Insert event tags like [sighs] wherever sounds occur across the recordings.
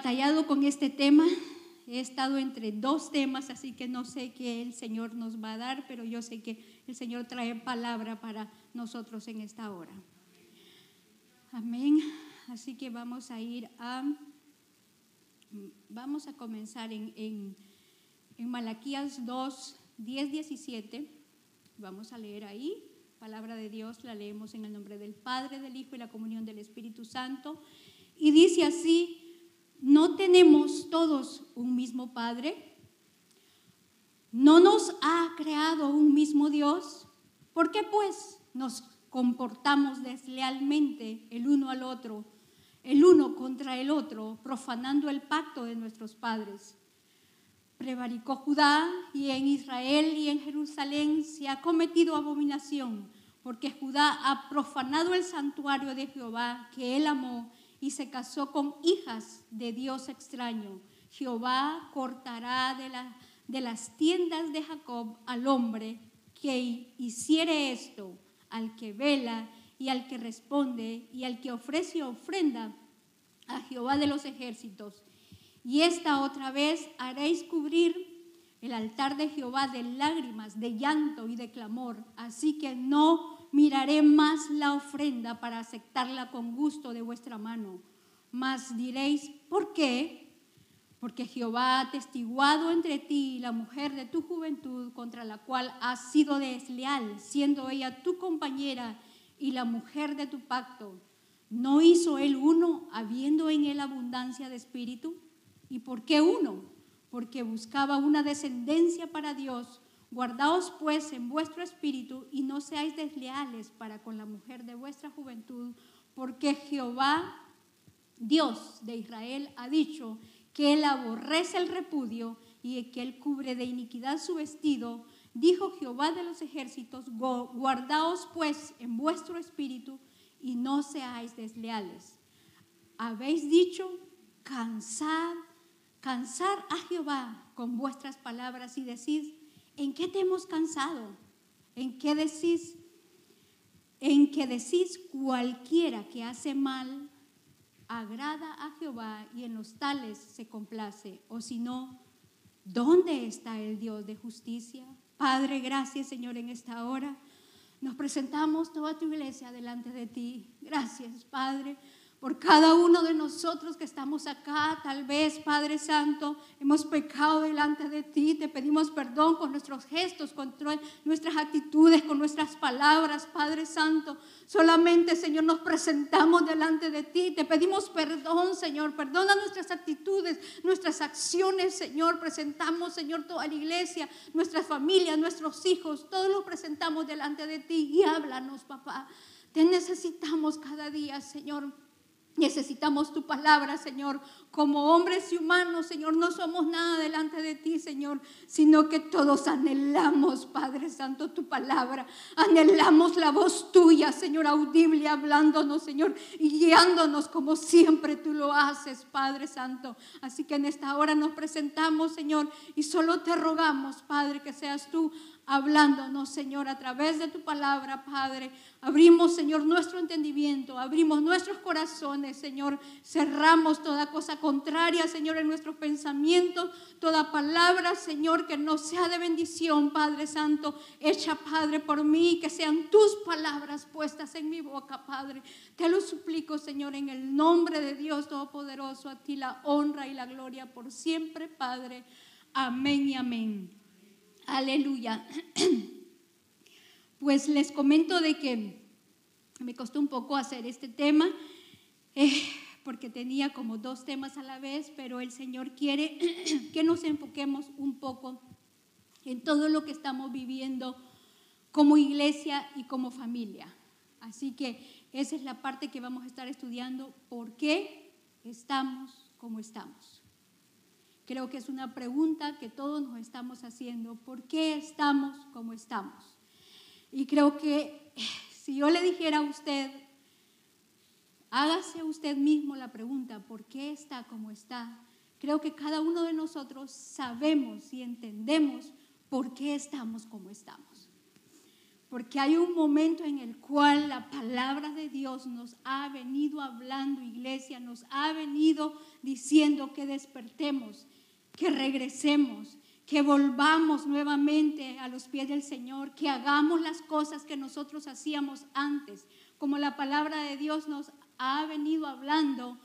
batallado con este tema. He estado entre dos temas, así que no sé qué el Señor nos va a dar, pero yo sé que el Señor trae palabra para nosotros en esta hora. Amén. Así que vamos a ir a, vamos a comenzar en, en, en Malaquías 2, 10, 17. Vamos a leer ahí. Palabra de Dios la leemos en el nombre del Padre, del Hijo y la comunión del Espíritu Santo. Y dice así, ¿no tenemos todos un mismo Padre? ¿No nos ha creado un mismo Dios? ¿Por qué pues nos comportamos deslealmente el uno al otro, el uno contra el otro, profanando el pacto de nuestros padres? prevaricó Judá y en Israel y en Jerusalén se ha cometido abominación, porque Judá ha profanado el santuario de Jehová que él amó y se casó con hijas de Dios extraño. Jehová cortará de, de las tiendas de Jacob al hombre que hiciere esto, al que vela y al que responde y al que ofrece ofrenda a Jehová de los ejércitos y esta otra vez haréis cubrir el altar de Jehová de lágrimas, de llanto y de clamor. Así que no miraré más la ofrenda para aceptarla con gusto de vuestra mano. Mas diréis, ¿por qué? Porque Jehová ha testiguado entre ti la mujer de tu juventud contra la cual has sido desleal, siendo ella tu compañera y la mujer de tu pacto. ¿No hizo él uno, habiendo en él abundancia de espíritu? ¿Y por qué uno? Porque buscaba una descendencia para Dios. Guardaos pues en vuestro espíritu y no seáis desleales para con la mujer de vuestra juventud, porque Jehová, Dios de Israel, ha dicho que él aborrece el repudio y que él cubre de iniquidad su vestido. Dijo Jehová de los ejércitos, guardaos pues en vuestro espíritu y no seáis desleales. Habéis dicho, cansad cansar a Jehová con vuestras palabras y decís, ¿en qué te hemos cansado? ¿En qué decís? En que decís cualquiera que hace mal agrada a Jehová y en los tales se complace. O si no, ¿dónde está el Dios de justicia? Padre, gracias Señor en esta hora. Nos presentamos toda tu iglesia delante de ti. Gracias, Padre por cada uno de nosotros que estamos acá. Tal vez, Padre Santo, hemos pecado delante de ti. Te pedimos perdón con nuestros gestos, con nuestras actitudes, con nuestras palabras, Padre Santo. Solamente, Señor, nos presentamos delante de ti. Te pedimos perdón, Señor. Perdona nuestras actitudes, nuestras acciones, Señor. Presentamos, Señor, toda la iglesia, nuestra familia, nuestros hijos. Todos los presentamos delante de ti y háblanos, papá. Te necesitamos cada día, Señor. Necesitamos tu palabra, Señor. Como hombres y humanos, Señor, no somos nada delante de ti, Señor, sino que todos anhelamos, Padre Santo, tu palabra. Anhelamos la voz tuya, Señor, audible, hablándonos, Señor, y guiándonos como siempre tú lo haces, Padre Santo. Así que en esta hora nos presentamos, Señor, y solo te rogamos, Padre, que seas tú hablándonos, Señor, a través de tu palabra, Padre. Abrimos, Señor, nuestro entendimiento, abrimos nuestros corazones, Señor. Cerramos toda cosa contraria, Señor, en nuestros pensamientos, toda palabra, Señor, que no sea de bendición, Padre Santo, hecha, Padre, por mí, que sean tus palabras puestas en mi boca, Padre. Te lo suplico, Señor, en el nombre de Dios Todopoderoso, a ti la honra y la gloria por siempre, Padre. Amén y amén. Aleluya. [clears throat] Pues les comento de que me costó un poco hacer este tema, eh, porque tenía como dos temas a la vez, pero el Señor quiere [clears throat] que nos enfoquemos un poco en todo lo que estamos viviendo como iglesia y como familia. Así que esa es la parte que vamos a estar estudiando, por qué estamos como estamos. Creo que es una pregunta que todos nos estamos haciendo. ¿Por qué estamos como estamos? Y creo que [sighs] si yo le dijera a usted, hágase usted mismo la pregunta, ¿por qué está como está? Creo que cada uno de nosotros sabemos y entendemos por qué estamos como estamos. porque hay un momento en el cual la palabra de Dios nos ha venido hablando, iglesia, nos ha venido diciendo que despertemos, que regresemos, que volvamos nuevamente a los pies del Señor, que hagamos las cosas que nosotros hacíamos antes, como la palabra de Dios nos ha venido hablando,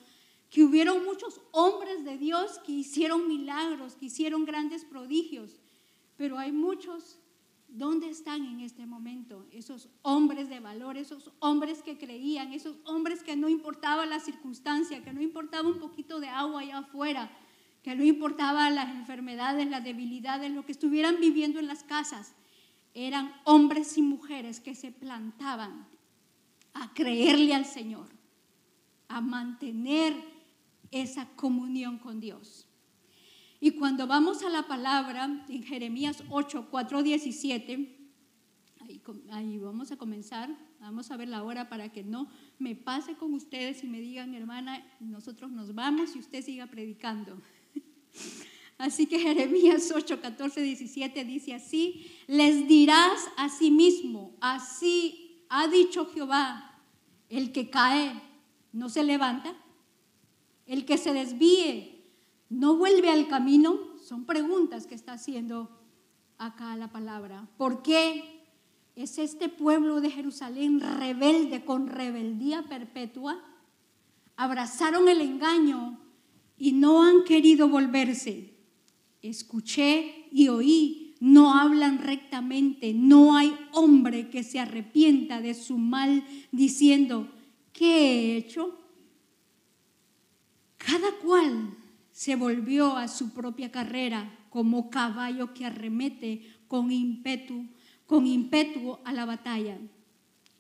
que hubieron muchos hombres de Dios que hicieron milagros, que hicieron grandes prodigios, pero hay muchos ¿Dónde están en este momento esos hombres de valor, esos hombres que creían, esos hombres que no importaba la circunstancia, que no importaba un poquito de agua allá afuera, que no importaba las enfermedades, las debilidades, lo que estuvieran viviendo en las casas? Eran hombres y mujeres que se plantaban a creerle al Señor, a mantener esa comunión con Dios. Y cuando vamos a la palabra en Jeremías 8, 4, 17, ahí, vamos a comenzar, vamos a ver la hora para que no me pase con ustedes y me digan, hermana, nosotros nos vamos y usted siga predicando. Así que Jeremías 8, 14, 17 dice así, les dirás a sí mismo, así ha dicho Jehová, el que cae no se levanta, el que se desvíe no vuelve al camino, son preguntas que está haciendo acá la palabra. ¿Por qué es este pueblo de Jerusalén rebelde con rebeldía perpetua? Abrazaron el engaño y no han querido volverse. Escuché y oí, no hablan rectamente, no hay hombre que se arrepienta de su mal diciendo, ¿qué he hecho? Cada cual se volvió a su propia carrera como caballo que arremete con ímpetu, con ímpetu a la batalla.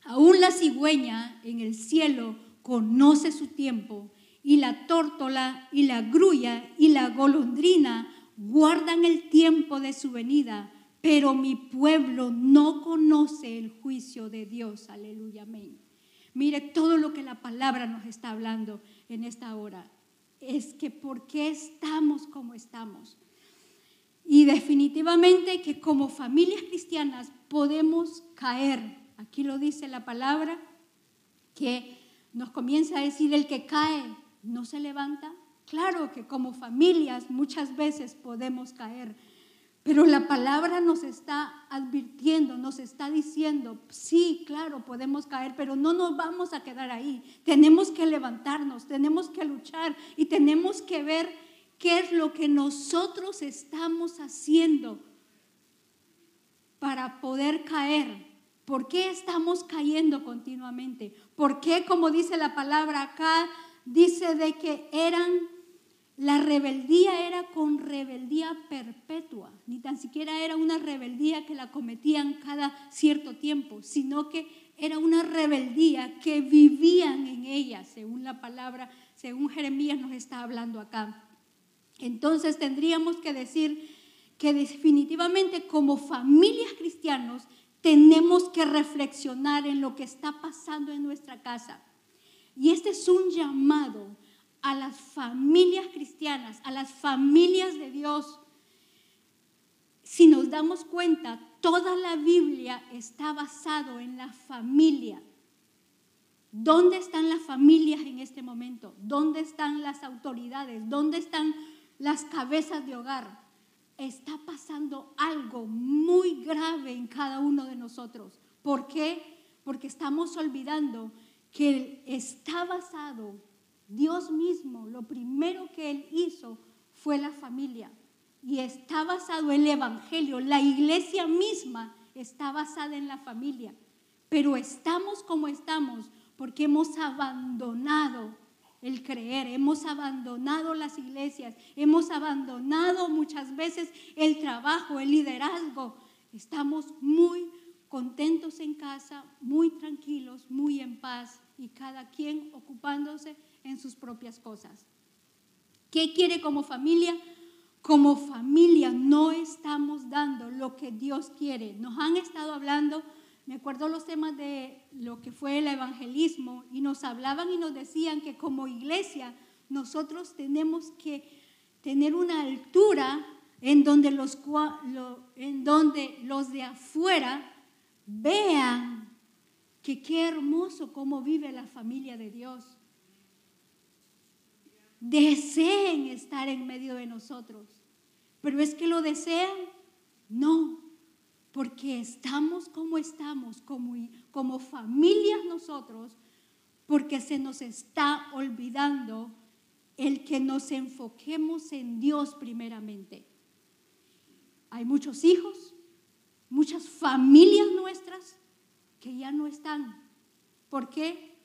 Aún la cigüeña en el cielo conoce su tiempo y la tórtola y la grulla y la golondrina guardan el tiempo de su venida, pero mi pueblo no conoce el juicio de Dios. Aleluya, amén. Mire todo lo que la palabra nos está hablando en esta hora es que por qué estamos como estamos. Y definitivamente que como familias cristianas podemos caer. Aquí lo dice la palabra, que nos comienza a decir el que cae no se levanta. Claro que como familias muchas veces podemos caer, pero la palabra nos está advirtiendo, nos está diciendo, sí, claro, podemos caer, pero no nos vamos a quedar ahí. Tenemos que levantarnos, tenemos que luchar y tenemos que ver qué es lo que nosotros estamos haciendo para poder caer. ¿Por qué estamos cayendo continuamente? ¿Por qué, como dice la palabra acá, dice de que eran la rebeldía era con rebeldía perpetua, ni tan siquiera era una rebeldía que la cometían cada cierto tiempo, sino que era una rebeldía que vivían en ella, según la palabra, según Jeremías nos está hablando acá. Entonces tendríamos que decir que definitivamente como familias cristianos tenemos que reflexionar en lo que está pasando en nuestra casa. Y este es un llamado a las familias cristianas, a las familias de Dios. Si nos damos cuenta, toda la Biblia está basado en la familia. ¿Dónde están las familias en este momento? ¿Dónde están las autoridades? ¿Dónde están las cabezas de hogar? Está pasando algo muy grave en cada uno de nosotros. ¿Por qué? Porque estamos olvidando que está basado Dios mismo, lo primero que Él hizo fue la familia. Y está basado el Evangelio. La iglesia misma está basada en la familia. Pero estamos como estamos porque hemos abandonado el creer, hemos abandonado las iglesias, hemos abandonado muchas veces el trabajo, el liderazgo. Estamos muy contentos en casa, muy tranquilos, muy en paz y cada quien ocupándose en sus propias cosas. ¿Qué quiere como familia? Como familia no estamos dando lo que Dios quiere. Nos han estado hablando, me acuerdo los temas de lo que fue el evangelismo, y nos hablaban y nos decían que como iglesia nosotros tenemos que tener una altura en donde los, en donde los de afuera vean que qué hermoso cómo vive la familia de Dios. Deseen estar en medio de nosotros. Pero es que lo desean, no, porque estamos como estamos, como, como familias nosotros, porque se nos está olvidando el que nos enfoquemos en Dios primeramente. Hay muchos hijos, muchas familias nuestras que ya no están. ¿Por qué?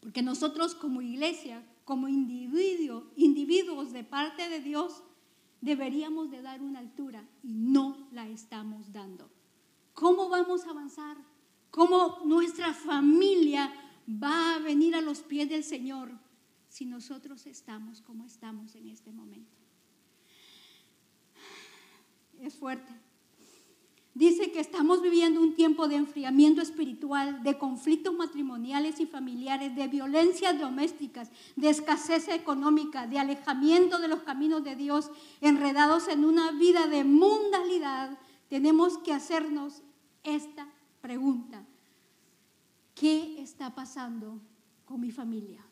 Porque nosotros como iglesia, como individuo, individuos de parte de Dios, deberíamos de dar una altura y no la estamos dando. ¿Cómo vamos a avanzar? ¿Cómo nuestra familia va a venir a los pies del Señor si nosotros estamos como estamos en este momento? Es fuerte. Dice que estamos viviendo un tiempo de enfriamiento espiritual, de conflictos matrimoniales y familiares, de violencias domésticas, de escasez económica, de alejamiento de los caminos de Dios, enredados en una vida de mundalidad. Tenemos que hacernos esta pregunta. ¿Qué está pasando con mi familia?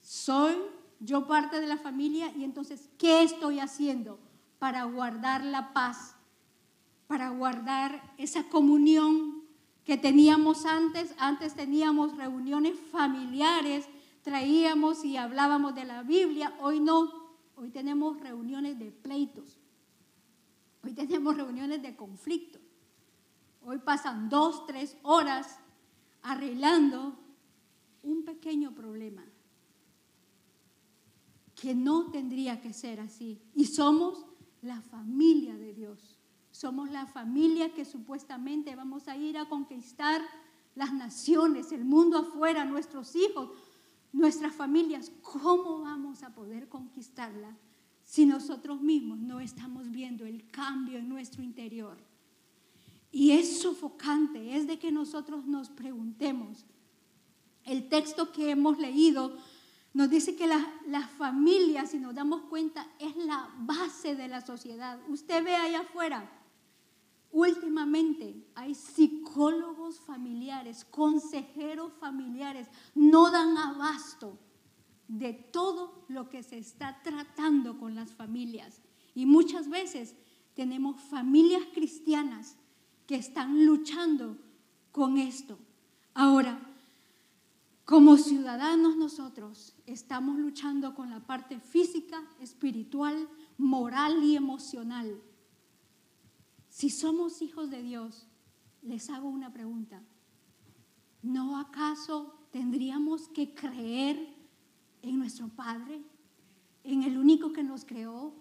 ¿Soy yo parte de la familia? Y entonces, ¿qué estoy haciendo para guardar la paz? Para guardar esa comunión que teníamos antes. Antes teníamos reuniones familiares, traíamos y hablábamos de la Biblia. Hoy no, hoy tenemos reuniones de pleitos. Hoy tenemos reuniones de conflicto. Hoy pasan dos, tres horas arreglando un pequeño problema que no tendría que ser así. Y somos la familia de Dios. Somos la familia que supuestamente vamos a ir a conquistar las naciones, el mundo afuera, nuestros hijos, nuestras familias. ¿Cómo vamos a poder conquistarla si nosotros mismos no estamos viendo el cambio en nuestro interior? Y es sofocante, es de que nosotros nos preguntemos. El texto que hemos leído nos dice que la, la, familia, si nos damos cuenta, es la base de la sociedad. Usted ve allá afuera, Últimamente hay psicólogos familiares, consejeros familiares, no dan abasto de todo lo que se está tratando con las familias. Y muchas veces tenemos familias cristianas que están luchando con esto. Ahora, como ciudadanos nosotros estamos luchando con la parte física, espiritual, moral y emocional si somos hijos de Dios, les hago una pregunta. ¿No acaso tendríamos que creer en nuestro Padre, en el único que nos creó,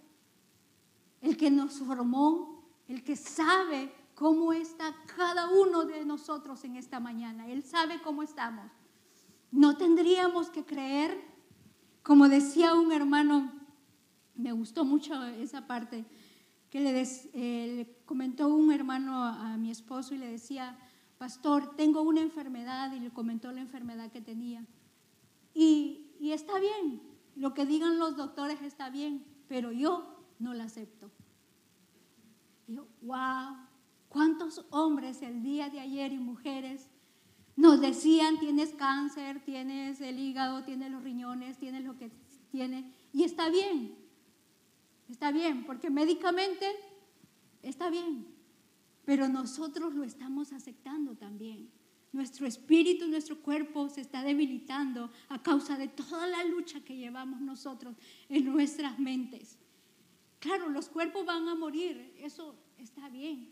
el que nos formó, el que sabe cómo está cada uno de nosotros en esta mañana? Él sabe cómo estamos. ¿No tendríamos que creer? Como decía un hermano, me gustó mucho esa parte, que le, eh, comentó un hermano a, mi esposo y le decía, pastor, tengo una enfermedad y le comentó la enfermedad que tenía. Y, y está bien, lo que digan los doctores está bien, pero yo no la acepto. Y yo, wow, ¿cuántos hombres el día de ayer y mujeres nos decían, tienes cáncer, tienes el hígado, tienes los riñones, tienes lo que tiene, y está bien, Está bien, porque médicamente está bien, pero nosotros lo estamos aceptando también. Nuestro espíritu, nuestro cuerpo se está debilitando a causa de toda la lucha que llevamos nosotros en nuestras mentes. Claro, los cuerpos van a morir, eso está bien,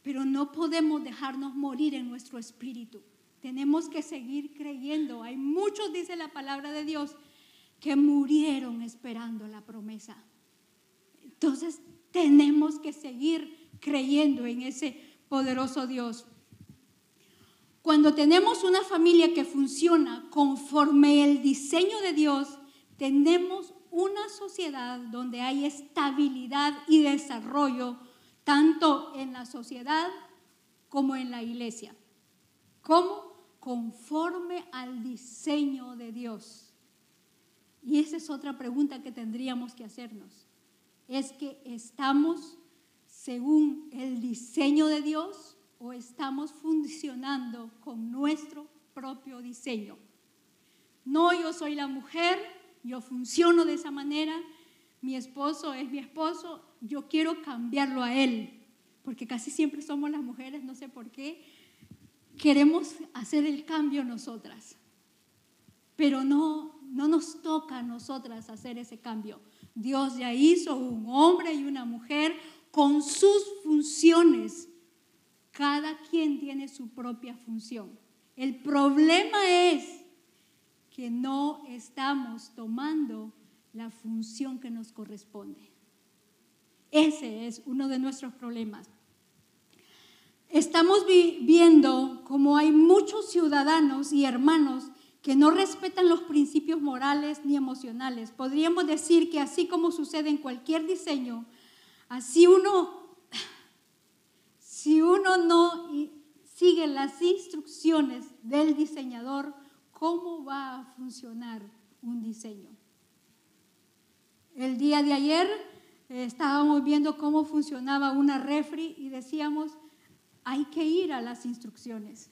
pero no podemos dejarnos morir en nuestro espíritu. Tenemos que seguir creyendo. Hay muchos, dice la palabra de Dios, que murieron esperando la promesa. Entonces tenemos que seguir creyendo en ese poderoso Dios. Cuando tenemos una familia que funciona conforme el diseño de Dios, tenemos una sociedad donde hay estabilidad y desarrollo, tanto en la sociedad como en la iglesia. ¿Cómo? Conforme al diseño de Dios. Y esa es otra pregunta que tendríamos que hacernos es que estamos según el diseño de Dios o estamos funcionando con nuestro propio diseño. No, yo soy la mujer, yo funciono de esa manera, mi esposo es mi esposo, yo quiero cambiarlo a él, porque casi siempre somos las mujeres, no sé por qué, queremos hacer el cambio nosotras, pero no, no nos toca a nosotras hacer ese cambio. Dios ya hizo un hombre y una mujer con sus funciones. Cada quien tiene su propia función. El problema es que no estamos tomando la función que nos corresponde. Ese es uno de nuestros problemas. Estamos viendo como hay muchos ciudadanos y hermanos que no respetan los principios morales ni emocionales. Podríamos decir que así como sucede en cualquier diseño, así uno, [sighs] si uno no sigue las instrucciones del diseñador, ¿cómo va a funcionar un diseño? El día de ayer eh, estábamos viendo cómo funcionaba una refri y decíamos, hay que ir a las instrucciones.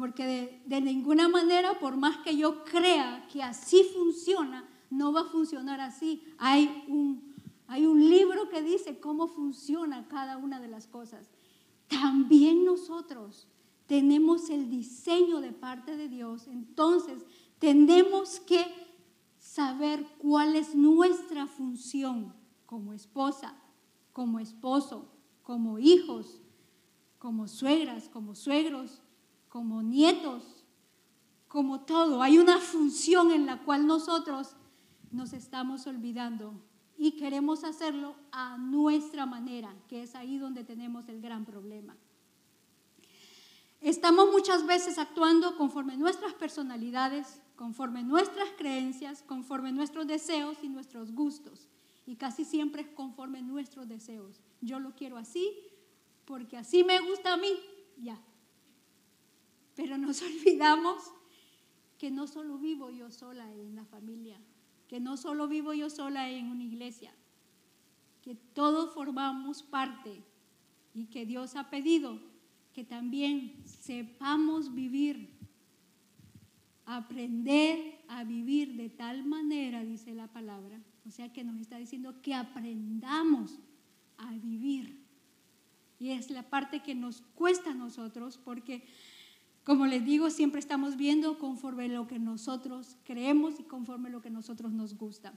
Porque de, ninguna manera, por más que yo crea que así funciona, no va a funcionar así. Hay un, hay un libro que dice cómo funciona cada una de las cosas. También nosotros tenemos el diseño de parte de Dios. Entonces, tenemos que saber cuál es nuestra función como esposa, como esposo, como hijos, como suegras, como suegros, como nietos, como todo. Hay una función en la cual nosotros nos estamos olvidando y queremos hacerlo a nuestra manera, que es ahí donde tenemos el gran problema. Estamos muchas veces actuando conforme nuestras personalidades, conforme nuestras creencias, conforme nuestros deseos y nuestros gustos. Y casi siempre es conforme nuestros deseos. Yo lo quiero así porque así me gusta a mí, ya. Pero nos [laughs] olvidamos que no solo vivo yo sola en la familia, que no solo vivo yo sola en una iglesia, que todos formamos parte y que Dios ha pedido que también sepamos vivir aprender a vivir de tal manera, dice la palabra. O sea que nos está diciendo que aprendamos a vivir. Y es la parte que nos cuesta a nosotros porque, como les digo, siempre estamos viendo conforme lo que nosotros creemos y conforme lo que nosotros nos gusta.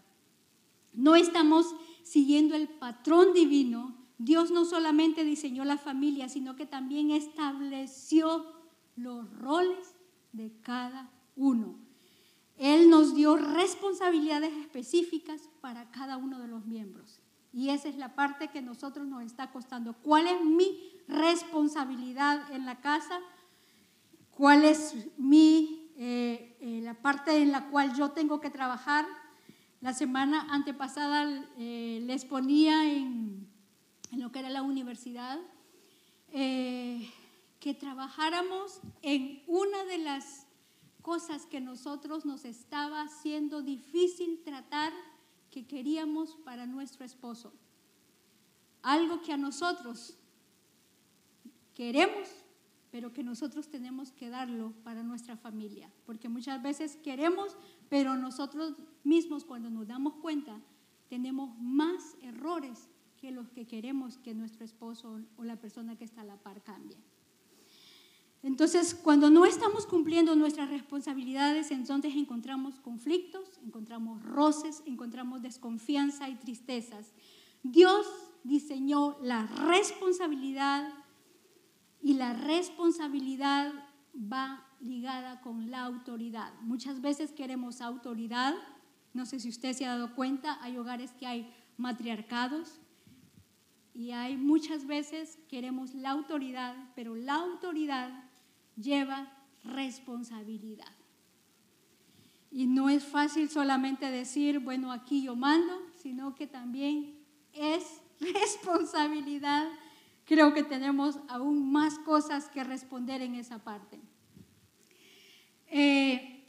No estamos siguiendo el patrón divino. Dios no solamente diseñó la familia, sino que también estableció los roles de cada uno. Él nos dio responsabilidades específicas para cada uno de los miembros. Y esa es la parte que nosotros nos está costando. ¿Cuál es mi responsabilidad en la casa? ¿Cuál es mi, eh, eh, la parte en la cual yo tengo que trabajar? La semana antepasada eh, les ponía en, lo que era la universidad que trabajáramos en una de las cosas que nosotros nos estaba haciendo difícil tratar que queríamos para nuestro esposo. Algo que a nosotros queremos, pero que nosotros tenemos que darlo para nuestra familia. Porque muchas veces queremos, pero nosotros mismos cuando nos damos cuenta tenemos más errores que los que queremos que nuestro esposo o la persona que está a la par cambie. Entonces, cuando no estamos cumpliendo nuestras responsabilidades, entonces encontramos conflictos, encontramos roces, encontramos desconfianza y tristezas. Dios diseñó la responsabilidad y la responsabilidad va ligada con la autoridad. Muchas veces queremos autoridad, no sé si usted se ha dado cuenta, hay hogares que hay matriarcados y hay muchas veces queremos la autoridad, pero la autoridad lleva responsabilidad. Y no es fácil solamente decir, bueno, aquí yo mando, sino que también es [laughs] responsabilidad. Creo que tenemos aún más cosas que responder en esa parte. Eh,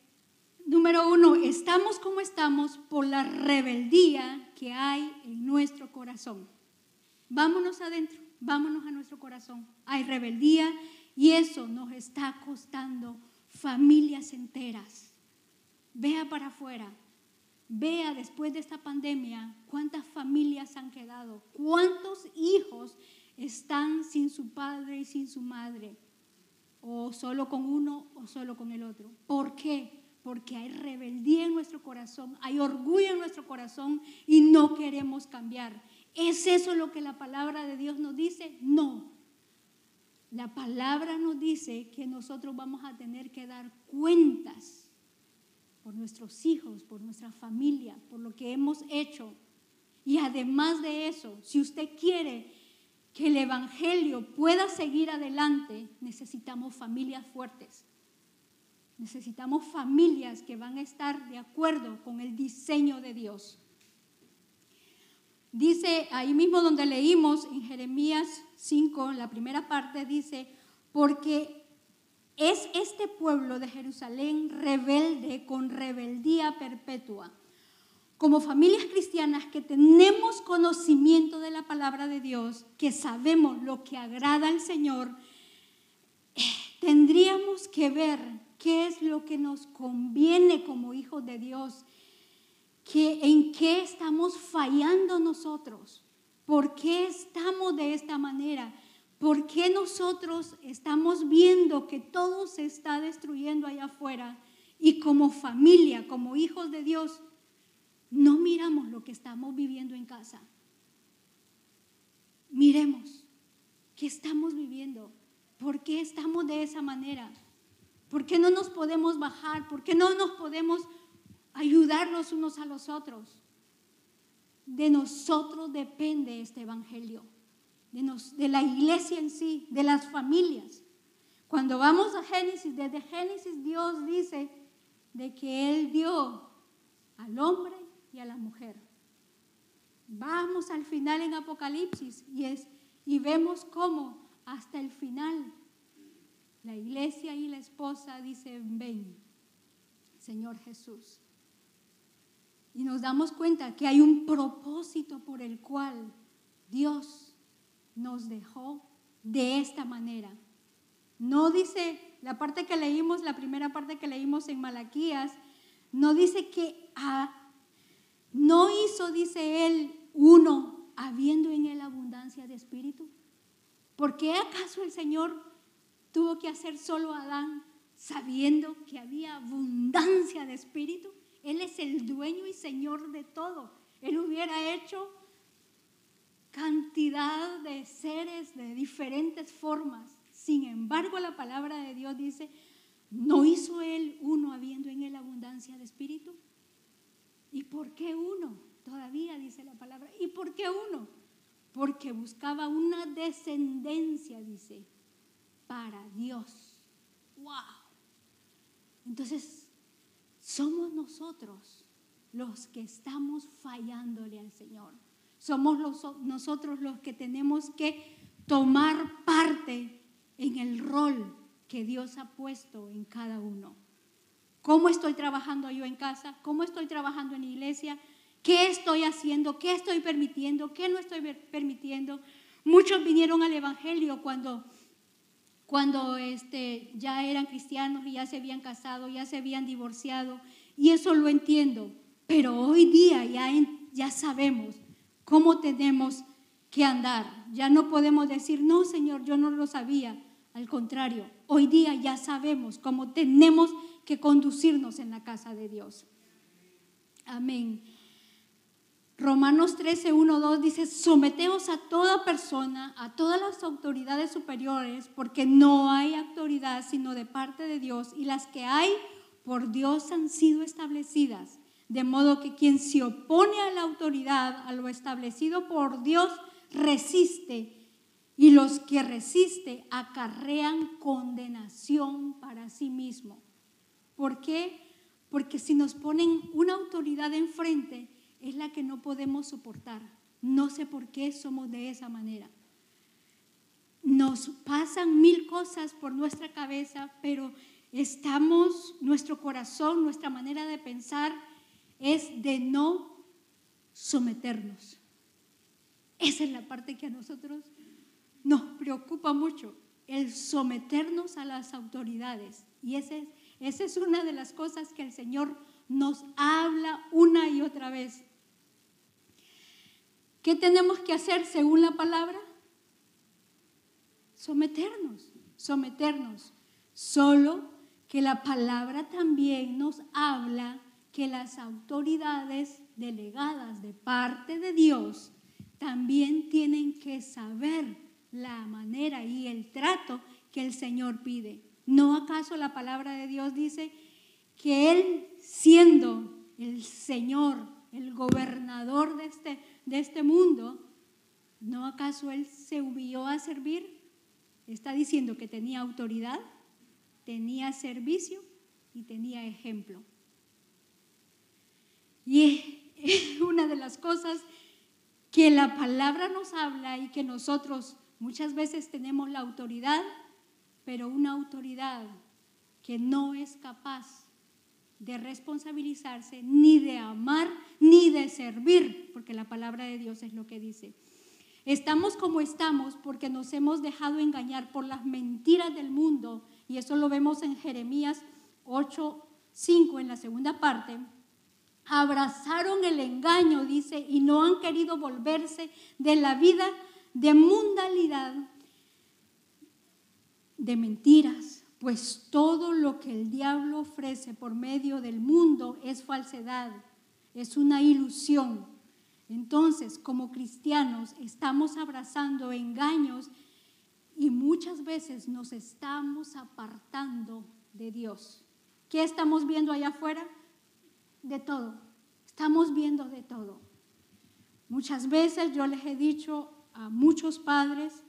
número uno, estamos como estamos por la rebeldía que hay en nuestro corazón. Vámonos adentro, vámonos a nuestro corazón. Hay rebeldía y eso nos está costando familias enteras. Vea para afuera, vea después de esta pandemia cuántas familias han quedado, cuántos hijos están sin su padre y sin su madre, o solo con uno o solo con el otro. ¿Por qué? Porque hay rebeldía en nuestro corazón, hay orgullo en nuestro corazón y no queremos cambiar. ¿Es eso lo que la palabra de Dios nos dice? No. La palabra nos dice que nosotros vamos a tener que dar cuentas por nuestros hijos, por nuestra familia, por lo que hemos hecho. Y además de eso, si usted quiere que el Evangelio pueda seguir adelante, necesitamos familias fuertes. Necesitamos familias que van a estar de acuerdo con el diseño de Dios. Dice ahí mismo donde leímos en Jeremías 5, en la primera parte, dice, porque es este pueblo de Jerusalén rebelde con rebeldía perpetua. Como familias cristianas que tenemos conocimiento de la palabra de Dios, que sabemos lo que agrada al Señor, eh, tendríamos que ver qué es lo que nos conviene como hijos de Dios en qué estamos fallando nosotros, por qué estamos de esta manera, por qué nosotros estamos viendo que todo se está destruyendo allá afuera y como familia, como hijos de Dios, no miramos lo que estamos viviendo en casa. Miremos qué estamos viviendo, por qué estamos de esa manera, por qué no nos podemos bajar, por qué no nos podemos ayudarnos unos a los otros. De nosotros depende este Evangelio, de, de la iglesia en sí, de las familias. Cuando vamos a Génesis, desde Génesis Dios dice de que Él dio al hombre y a la mujer. Vamos al final en Apocalipsis y, es, y vemos cómo hasta el final la iglesia y la esposa dicen, ven, Señor Jesús. Y nos damos cuenta que hay un propósito por el cual Dios nos dejó de esta manera. No dice, la parte que leímos, la primera parte que leímos en Malaquías, no dice que no hizo, dice él, uno habiendo en él abundancia de espíritu. ¿Por qué acaso el Señor tuvo que hacer solo a Adán sabiendo que había abundancia de espíritu? Él es el dueño y señor de todo. Él hubiera hecho cantidad de seres de diferentes formas. Sin embargo, la palabra de Dios dice, ¿no hizo Él uno habiendo en él abundancia de espíritu? ¿Y por qué uno? Todavía dice la palabra. ¿Y por qué uno? Porque buscaba una descendencia, dice, para Dios. ¡Wow! Entonces, somos nosotros los que estamos fallándole al Señor. Somos nosotros los que tenemos que tomar parte en el rol que Dios ha puesto en cada uno. ¿Cómo estoy trabajando yo en casa? ¿Cómo estoy trabajando en iglesia? ¿Qué estoy haciendo? ¿Qué estoy permitiendo? ¿Qué no estoy permitiendo? Muchos vinieron al Evangelio cuando cuando este, ya eran cristianos y ya se habían casado, ya se habían divorciado, y eso lo entiendo, pero hoy día ya, ya sabemos cómo tenemos que andar. Ya no podemos decir, no, Señor, yo no lo sabía. Al contrario, hoy día ya sabemos cómo tenemos que conducirnos en la casa de Dios. Amén. Romanos 13, 1, 2 dice, someteos a toda persona, a todas las autoridades superiores, porque no hay autoridad sino de parte de Dios, y las que hay por Dios han sido establecidas. De modo que quien se opone a la autoridad, a lo establecido por Dios, resiste, y los que resiste acarrean condenación para sí mismo. ¿Por qué? Porque si nos ponen una autoridad enfrente, es la que no podemos soportar. No sé por qué somos de esa manera. Nos pasan mil cosas por nuestra cabeza, pero estamos, nuestro corazón, nuestra manera de pensar es de no someternos. Esa es la parte que a nosotros nos preocupa mucho el someternos a las autoridades. Y esa es, esa es una de las cosas que el Señor nos habla una y otra vez. ¿Qué tenemos que hacer según la palabra? Someternos, someternos. Solo que la palabra también nos habla que las autoridades delegadas de parte de Dios también tienen que saber la manera y el trato que el Señor pide. ¿No acaso la palabra de Dios dice que Él, siendo el Señor, el gobernador de este, de este mundo, ¿no acaso Él se humilló a servir? Está diciendo que tenía autoridad, tenía servicio y tenía ejemplo. Y es una de las cosas que la palabra nos habla y que nosotros Muchas veces tenemos la autoridad, pero una autoridad que no es capaz de responsabilizarse, ni de amar, ni de servir, porque la palabra de Dios es lo que dice. Estamos como estamos porque nos hemos dejado engañar por las mentiras del mundo, y eso lo vemos en Jeremías 8, 5 en la segunda parte. Abrazaron el engaño, dice, y no han querido volverse de la vida de mundalidad, de mentiras, pues todo lo que el diablo ofrece por medio del mundo es falsedad, es una ilusión. Entonces, como cristianos, estamos abrazando engaños y muchas veces nos estamos apartando de Dios. ¿Qué estamos viendo allá afuera? De todo. Estamos viendo de todo. Muchas veces yo les he dicho a muchos padres,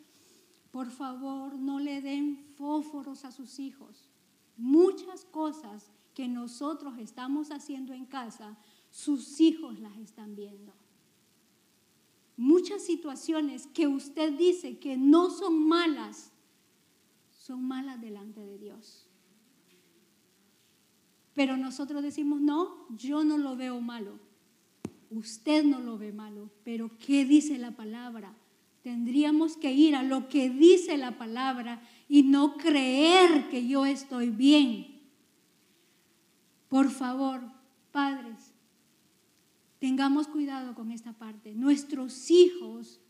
por favor, no le den fósforos a sus hijos. Muchas cosas que nosotros estamos haciendo en casa, sus hijos las están viendo. Muchas situaciones que usted dice que no son malas, son malas delante de Dios. Pero nosotros decimos, no, yo no lo veo malo. Usted no lo ve malo, pero ¿qué dice la palabra? Tendríamos que ir a lo que dice la palabra y no creer que yo estoy bien. Por favor, padres, tengamos cuidado con esta parte. Nuestros hijos,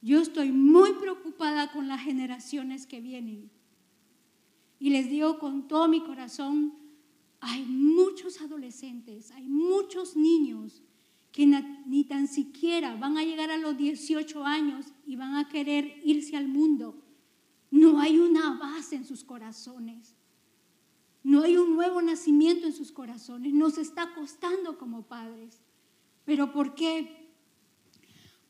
yo estoy muy preocupada con las generaciones que vienen. Y les digo con todo mi corazón, hay muchos adolescentes, hay muchos niños que ni tan siquiera van a llegar a los 18 años y van a querer irse al mundo. No hay una base en sus corazones. No hay un nuevo nacimiento en sus corazones. Nos está costando como padres. ¿Pero por qué?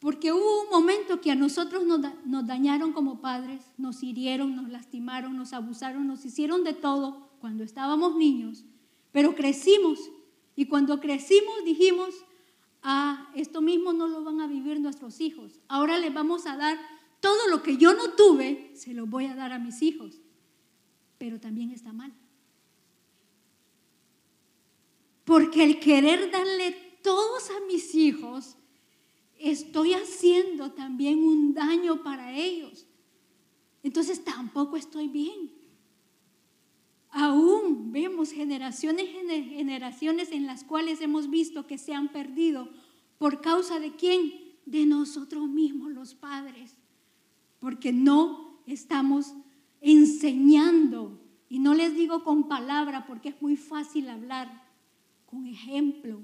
Porque hubo un momento que a nosotros nos, nos dañaron como padres, nos hirieron, nos lastimaron, nos abusaron, nos hicieron de todo cuando estábamos niños. Pero crecimos y cuando crecimos dijimos, ah, esto mismo no lo van a vivir nuestros hijos. Ahora les vamos a dar todo lo que yo no tuve, se lo voy a dar a mis hijos. Pero también está mal. Porque el querer darle todos a mis hijos, estoy haciendo también un daño para ellos. Entonces tampoco estoy bien. Aún vemos generaciones y generaciones en las cuales hemos visto que se han perdido. ¿Por causa de quién? De nosotros mismos, los padres. Porque no estamos enseñando. Y no les digo con palabra porque es muy fácil hablar. Con ejemplo.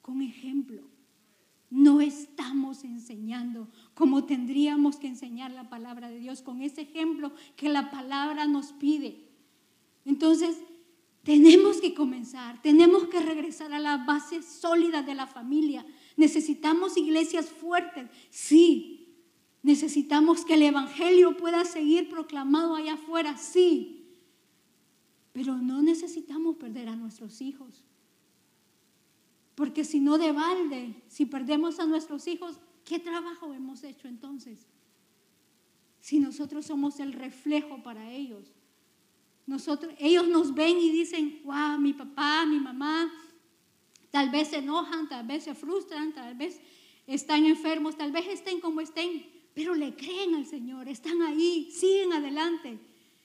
Con ejemplo no estamos enseñando como tendríamos que enseñar la palabra de Dios, con ese ejemplo que la palabra nos pide. Entonces, tenemos que comenzar, tenemos que regresar a la base sólida de la familia. Necesitamos iglesias fuertes, sí. Necesitamos que el Evangelio pueda seguir proclamado allá afuera, sí. Pero no necesitamos perder a nuestros hijos. Porque si no de balde, si perdemos a nuestros hijos, ¿qué trabajo hemos hecho entonces? Si nosotros somos el reflejo para ellos. Nosotros, ellos nos ven y dicen, wow, mi papá, mi mamá, tal vez se enojan, tal vez se frustran, tal vez están enfermos, tal vez estén como estén, pero le creen al Señor, están ahí, siguen adelante,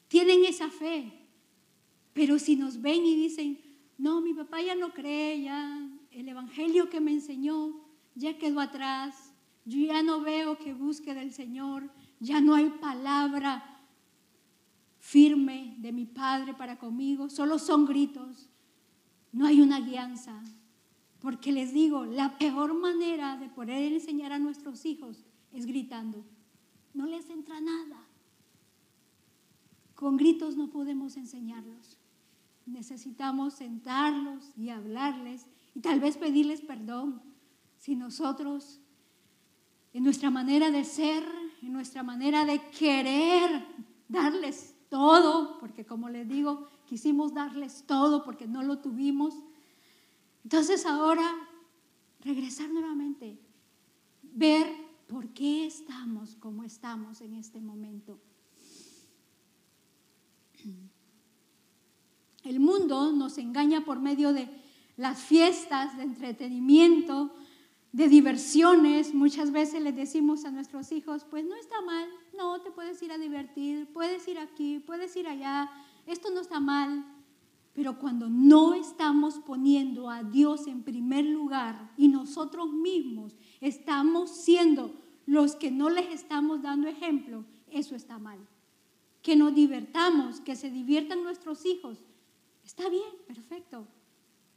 tienen esa fe. Pero si nos ven y dicen, no, mi papá ya no cree, ya el evangelio que me enseñó ya quedó atrás, yo ya no veo que busque del Señor, ya no hay palabra firme de mi Padre para conmigo, solo son gritos, no hay una guianza. Porque les digo, la peor manera de poder enseñar a nuestros hijos es gritando. No les entra nada. Con gritos no podemos enseñarlos. Necesitamos sentarlos y hablarles y tal vez pedirles perdón si nosotros, en nuestra manera de ser, en nuestra manera de querer darles todo, porque como les digo, quisimos darles todo porque no lo tuvimos. Entonces ahora regresar nuevamente, ver por qué estamos como estamos en este momento. El mundo nos engaña por medio de las fiestas de entretenimiento, de diversiones. Muchas veces les decimos a nuestros hijos, pues no está mal, no, te puedes ir a divertir, puedes ir aquí, puedes ir allá, esto no está mal. Pero cuando no estamos poniendo a Dios en primer lugar y nosotros mismos estamos siendo los que no les estamos dando ejemplo, eso está mal. Que nos divertamos, que se diviertan nuestros hijos, está bien, perfecto,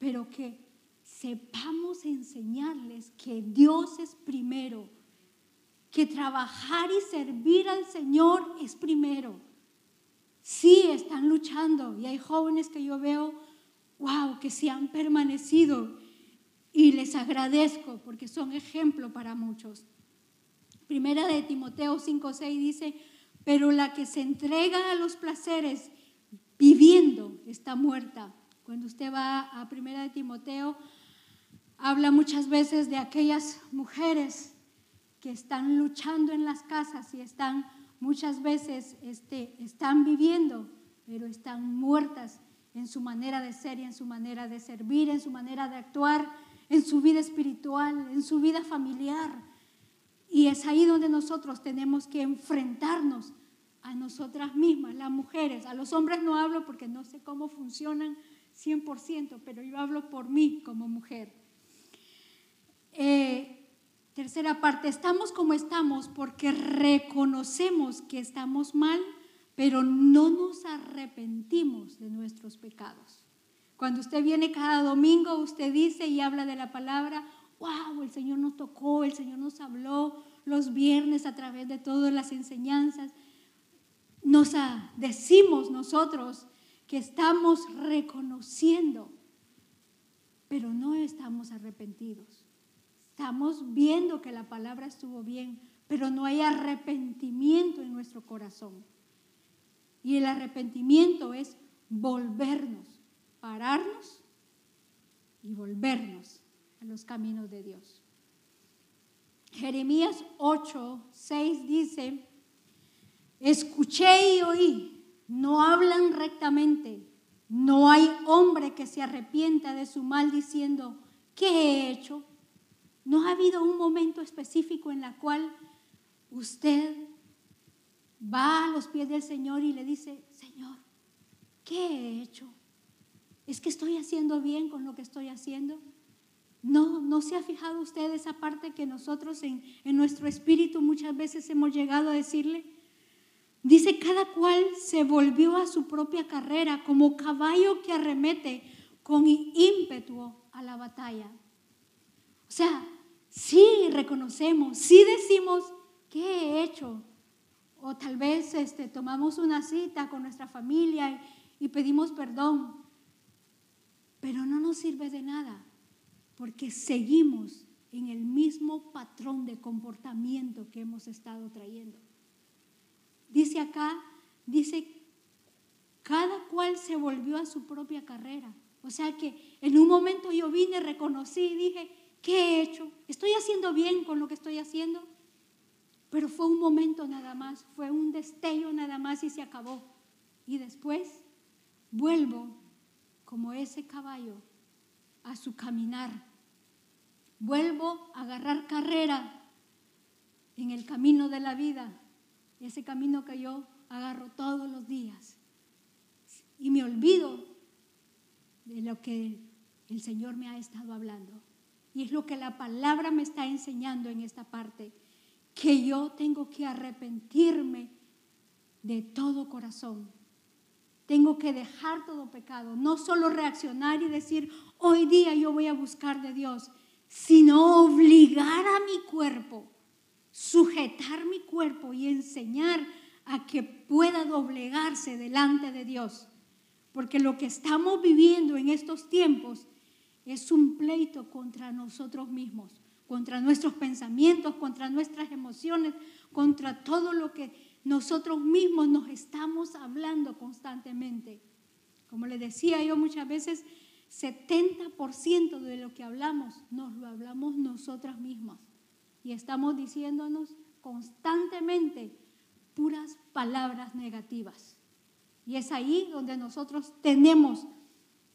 pero que sepamos enseñarles que Dios es primero, que trabajar y servir al Señor es primero. Sí, están luchando y hay jóvenes que yo veo, wow, que se han permanecido y les agradezco porque son ejemplo para muchos. Primera de Timoteo 5:6 dice, pero la que se entrega a los placeres viviendo está muerta. Cuando usted va a Primera de Timoteo habla muchas veces de aquellas mujeres que están luchando en las casas y están muchas veces este, están viviendo, pero están muertas en su manera de ser y en su manera de servir, en su manera de actuar, en su vida espiritual, en su vida familiar. Y es ahí donde nosotros tenemos que enfrentarnos a nosotras mismas, las mujeres. A los hombres no hablo porque no sé cómo funcionan 100%, pero yo hablo por mí como mujer. Eh, tercera parte, estamos como estamos porque reconocemos que estamos mal, pero no nos arrepentimos de nuestros pecados. Cuando usted viene cada domingo, usted dice y habla de la palabra, wow, el Señor nos tocó, el Señor nos habló los viernes a través de todas las enseñanzas. Nos decimos nosotros que estamos reconociendo, pero no estamos arrepentidos. Estamos viendo que la palabra estuvo bien, pero no hay arrepentimiento en nuestro corazón. Y el arrepentimiento es volvernos, pararnos y volvernos a los caminos de Dios. Jeremías 8, 6 dice, escuché y oí, no hablan rectamente, no hay hombre que se arrepienta de su mal diciendo, ¿qué he hecho? ¿No ha habido un momento específico en la cual usted va a los pies del Señor y le dice, Señor, ¿qué he hecho? ¿Es que estoy haciendo bien con lo que estoy haciendo? No, no se ha fijado usted esa parte que nosotros en, en nuestro espíritu muchas veces hemos llegado a decirle. Dice, cada cual se volvió a su propia carrera como caballo que arremete con ímpetu a la batalla. O sea, sí reconocemos, sí decimos, ¿qué he hecho? O tal vez este, tomamos una cita con nuestra familia y, y pedimos perdón, pero no nos sirve de nada, porque seguimos en el mismo patrón de comportamiento que hemos estado trayendo. Dice acá, dice, cada cual se volvió a su propia carrera. O sea que en un momento yo vine, reconocí y dije, ¿Qué he hecho? ¿Estoy haciendo bien con lo que estoy haciendo? Pero fue un momento nada más, fue un destello nada más y se acabó. Y después vuelvo como ese caballo a su caminar. Vuelvo a agarrar carrera en el camino de la vida, ese camino que yo agarro todos los días. Y me olvido de lo que el Señor me ha estado hablando. Y es lo que la palabra me está enseñando en esta parte, que yo tengo que arrepentirme de todo corazón. Tengo que dejar todo pecado, no solo reaccionar y decir, hoy día yo voy a buscar de Dios, sino obligar a mi cuerpo, sujetar mi cuerpo y enseñar a que pueda doblegarse delante de Dios. Porque lo que estamos viviendo en estos tiempos es un pleito contra nosotros mismos, contra nuestros pensamientos, contra nuestras emociones, contra todo lo que nosotros mismos nos estamos hablando constantemente. Como le decía yo muchas veces, 70% de lo que hablamos nos lo hablamos nosotras mismas. Y estamos diciéndonos constantemente puras palabras negativas. Y es ahí donde nosotros tenemos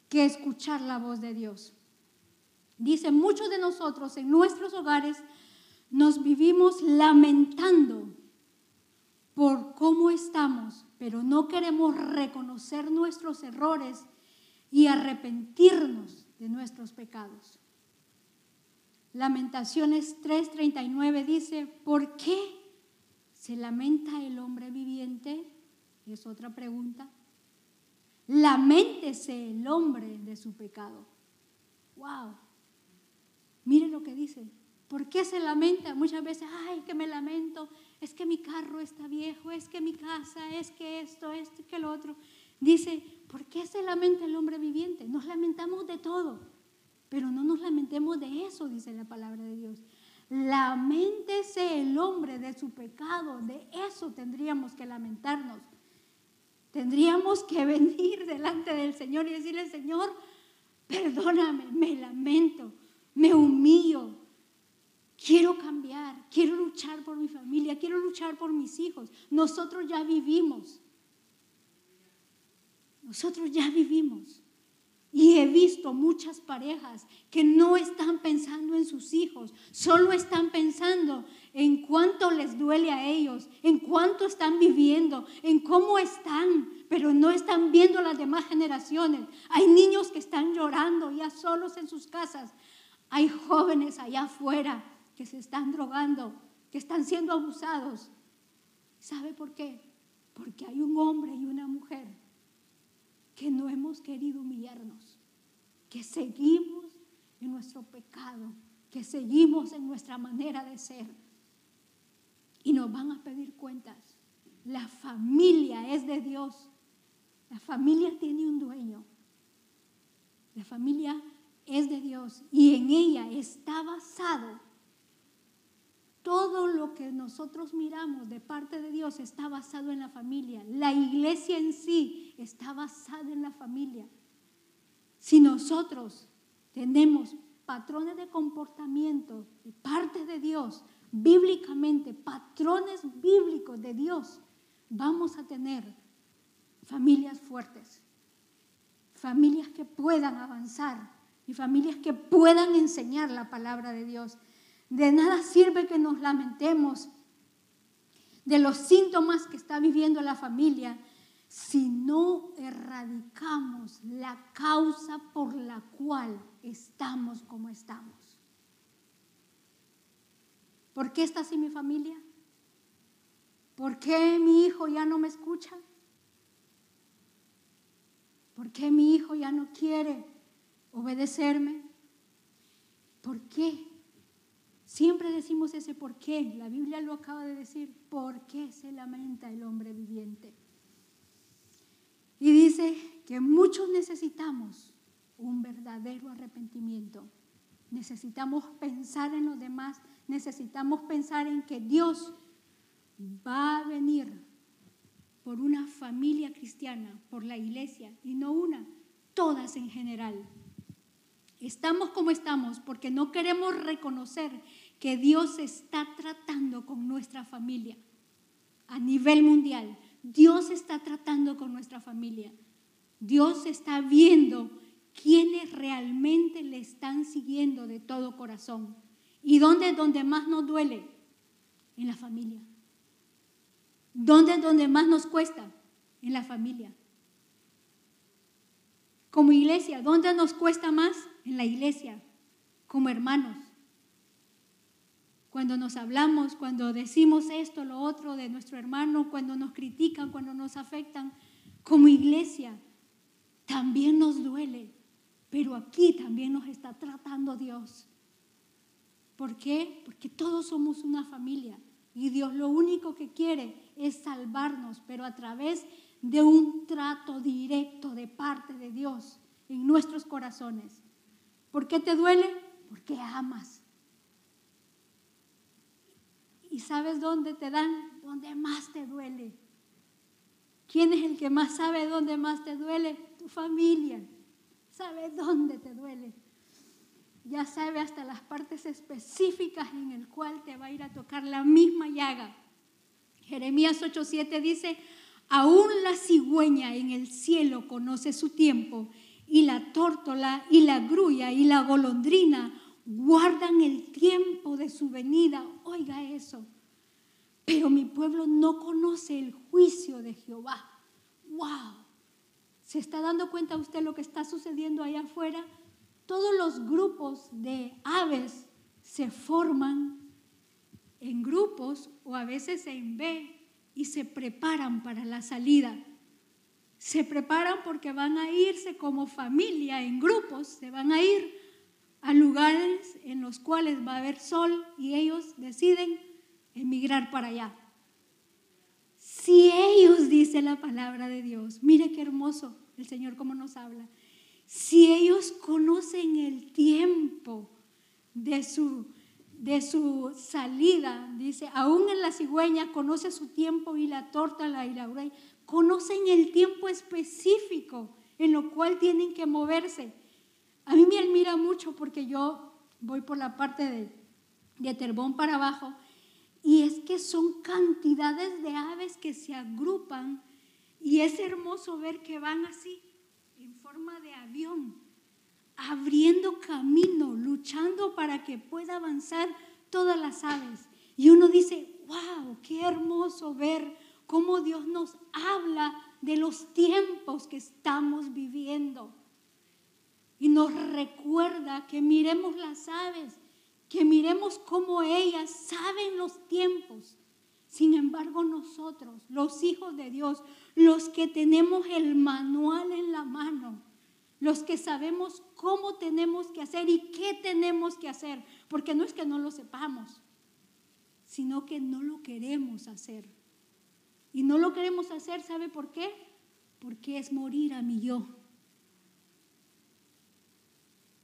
que escuchar la voz de Dios. Dice, muchos de nosotros en nuestros hogares nos vivimos lamentando por cómo estamos, pero no queremos reconocer nuestros errores y arrepentirnos de nuestros pecados. Lamentaciones 3:39 dice, ¿por qué se lamenta el hombre viviente? Es otra pregunta. Laméntese el hombre de su pecado. Wow. Miren lo que dice. ¿Por qué se lamenta? Muchas veces, ay, que me lamento, es que mi carro está viejo, es que mi casa, es que esto, esto, que lo otro. Dice, ¿por qué se lamenta el hombre viviente? Nos lamentamos de todo, pero no nos lamentemos de eso, dice la palabra de Dios. Lamentese el hombre de su pecado, de eso tendríamos que lamentarnos. Tendríamos que [laughs] venir delante del Señor y decirle, Señor, perdóname, me lamento, me humillo, quiero cambiar, quiero luchar por mi familia, quiero luchar por mis hijos. Nosotros ya vivimos. Nosotros ya vivimos. Y he visto muchas parejas que no están pensando en sus hijos, solo están pensando en cuánto les duele a ellos, en cuánto están viviendo, en cómo están, pero no están viendo las demás generaciones. Hay niños que están llorando ya solos en sus casas. Hay jóvenes allá afuera que se están drogando, que están siendo abusados. ¿Sabe por qué? Porque hay un hombre y una mujer que no hemos querido humillarnos, que seguimos en nuestro pecado, que seguimos en nuestra manera de ser. Y nos van a pedir cuentas. La familia es de Dios. La familia tiene un dueño. La familia es de Dios y en ella está basado todo lo que nosotros miramos de parte de Dios está basado en la familia. La iglesia en sí está basada en la familia. Si nosotros tenemos patrones de comportamiento de parte de Dios, bíblicamente, patrones bíblicos de Dios, vamos a tener familias fuertes, familias que puedan avanzar y familias que puedan enseñar la palabra de Dios. De nada sirve que nos lamentemos de los síntomas que está viviendo la familia si no erradicamos la causa por la cual estamos como estamos. ¿Por qué está así mi familia? ¿Por qué mi hijo ya no me escucha? ¿Por qué mi hijo ya no quiere obedecerme? ¿Por qué? Siempre decimos ese por qué. La Biblia lo acaba de decir. ¿Por qué se lamenta el hombre viviente? Y dice que muchos necesitamos un verdadero arrepentimiento. Necesitamos pensar en los demás. Necesitamos pensar en que Dios va a venir por una familia cristiana, por la iglesia, y no una, todas en general. Estamos como estamos porque no queremos reconocer que Dios está tratando con nuestra familia a nivel mundial. Dios está tratando con nuestra familia. Dios está viendo quiénes realmente le están siguiendo de todo corazón. ¿Y dónde donde más nos duele? En la familia. ¿Dónde es donde más nos cuesta? En la familia. Como iglesia, ¿dónde nos cuesta más? En la iglesia, como hermanos. Cuando nos hablamos, cuando decimos esto, lo otro de nuestro hermano, cuando nos critican, cuando nos afectan, como iglesia, también nos duele, pero aquí también nos está tratando Dios. ¿Por qué? Porque todos somos una familia y Dios lo único que quiere es salvarnos, pero a través de un trato directo de parte de Dios en nuestros corazones. ¿Por qué te duele? Porque amas. ¿Y sabes dónde te dan? Donde más te duele. ¿Quién es el que más sabe dónde más te duele? Tu familia. Sabe dónde te duele. Ya sabe hasta las partes específicas en el cual te va a ir a tocar la misma llaga. Jeremías 8:7 dice, aún la cigüeña en el cielo conoce su tiempo y la tórtola y la grulla y la golondrina guardan el tiempo de su venida. Oiga eso. Pero mi pueblo no conoce el juicio de Jehová. ¡Wow! ¿Se está dando cuenta usted lo que está sucediendo allá afuera? Todos los grupos de aves se forman en grupos o a veces en B y se preparan para la salida. Se preparan porque van a irse como familia en grupos, se van a ir a lugares en los cuales va a haber sol y ellos deciden emigrar para allá. Si ellos, dice la palabra de Dios, mire qué hermoso el Señor cómo nos habla, si ellos conocen el tiempo de su, de su salida, dice, aún en la cigüeña conoce su tiempo y la torta, la y la conocen el tiempo específico en lo cual tienen que moverse. A mí me admira mucho porque yo voy por la parte de, de Terbón para abajo y es que son cantidades de aves que se agrupan y es hermoso ver que van así, en forma de avión, abriendo camino, luchando para que pueda avanzar todas las aves. Y uno dice, wow, qué hermoso ver cómo Dios nos habla de los tiempos que estamos viviendo. Y nos recuerda que miremos las aves, que miremos cómo ellas saben los tiempos. Sin embargo, nosotros, los hijos de Dios, los que tenemos el manual en la mano, los que sabemos cómo tenemos que hacer y qué tenemos que hacer, porque no es que no lo sepamos, sino que no lo queremos hacer. Y no lo queremos hacer, ¿sabe por qué? Porque es morir a mi yo.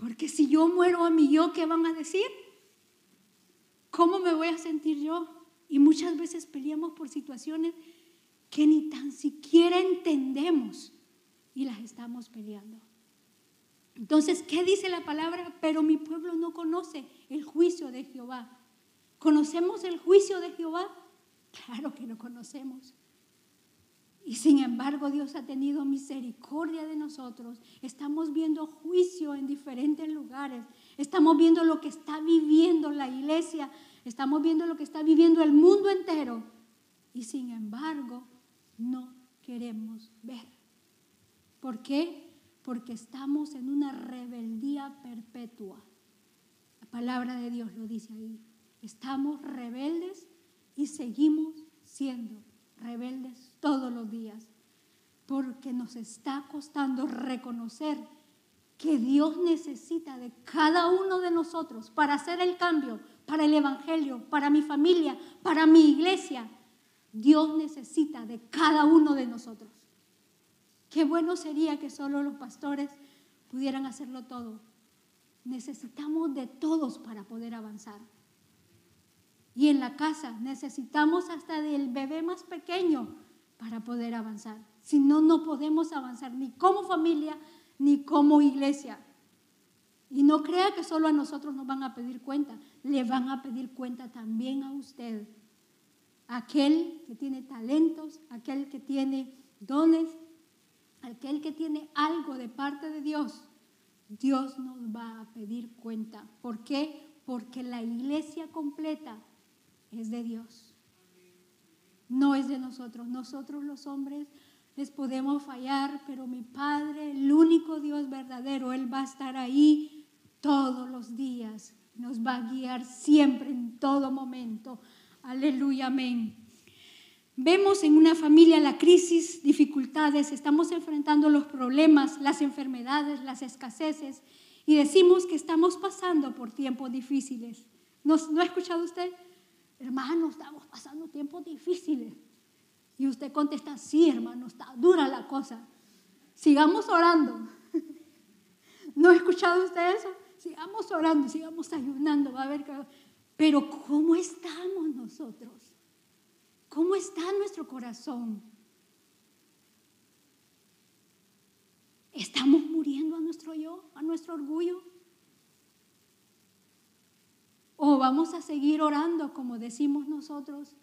Porque si yo muero a mi yo, ¿qué van a decir? ¿Cómo me voy a sentir yo? Y muchas veces peleamos por situaciones que ni tan siquiera entendemos y las estamos peleando. Entonces, ¿qué dice la palabra? Pero mi pueblo no conoce el juicio de Jehová. ¿Conocemos el juicio de Jehová? Claro que lo conocemos. Y sin embargo Dios ha tenido misericordia de nosotros. Estamos viendo juicio en diferentes lugares. Estamos viendo lo que está viviendo la iglesia. Estamos viendo lo que está viviendo el mundo entero. Y sin embargo no queremos ver. ¿Por qué? Porque estamos en una rebeldía perpetua. La palabra de Dios lo dice ahí. Estamos rebeldes y seguimos siendo rebeldes todos los días, porque nos está costando reconocer que Dios necesita de cada uno de nosotros para hacer el cambio, para el Evangelio, para mi familia, para mi iglesia. Dios necesita de cada uno de nosotros. Qué bueno sería que solo los pastores pudieran hacerlo todo. Necesitamos de todos para poder avanzar. Y en la casa necesitamos hasta del bebé más pequeño para poder avanzar. Si no, no podemos avanzar ni como familia ni como iglesia. Y no crea que solo a nosotros nos van a pedir cuenta, le van a pedir cuenta también a usted. Aquel que tiene talentos, aquel que tiene dones, aquel que tiene algo de parte de Dios, Dios nos va a pedir cuenta. ¿Por qué? Porque la iglesia completa es de Dios. No es de nosotros. Nosotros los hombres les podemos fallar, pero mi Padre, el único Dios verdadero, Él va a estar ahí todos los días. Nos va a guiar siempre, en todo momento. Aleluya, amén. Vemos en una familia la crisis, dificultades, estamos enfrentando los problemas, las enfermedades, las escaseces y decimos que estamos pasando por tiempos difíciles. ¿No, ha escuchado usted? Hermano, estamos pasando tiempos difíciles. Y usted contesta, sí, hermano, está dura la cosa. Sigamos orando. [laughs] ¿No ha escuchado usted eso? Sigamos orando, sigamos ayunando, va a ver Pero ¿cómo estamos nosotros? ¿Cómo está nuestro corazón? ¿Estamos muriendo a nuestro yo, a nuestro orgullo? ¿O vamos a seguir orando como decimos nosotros,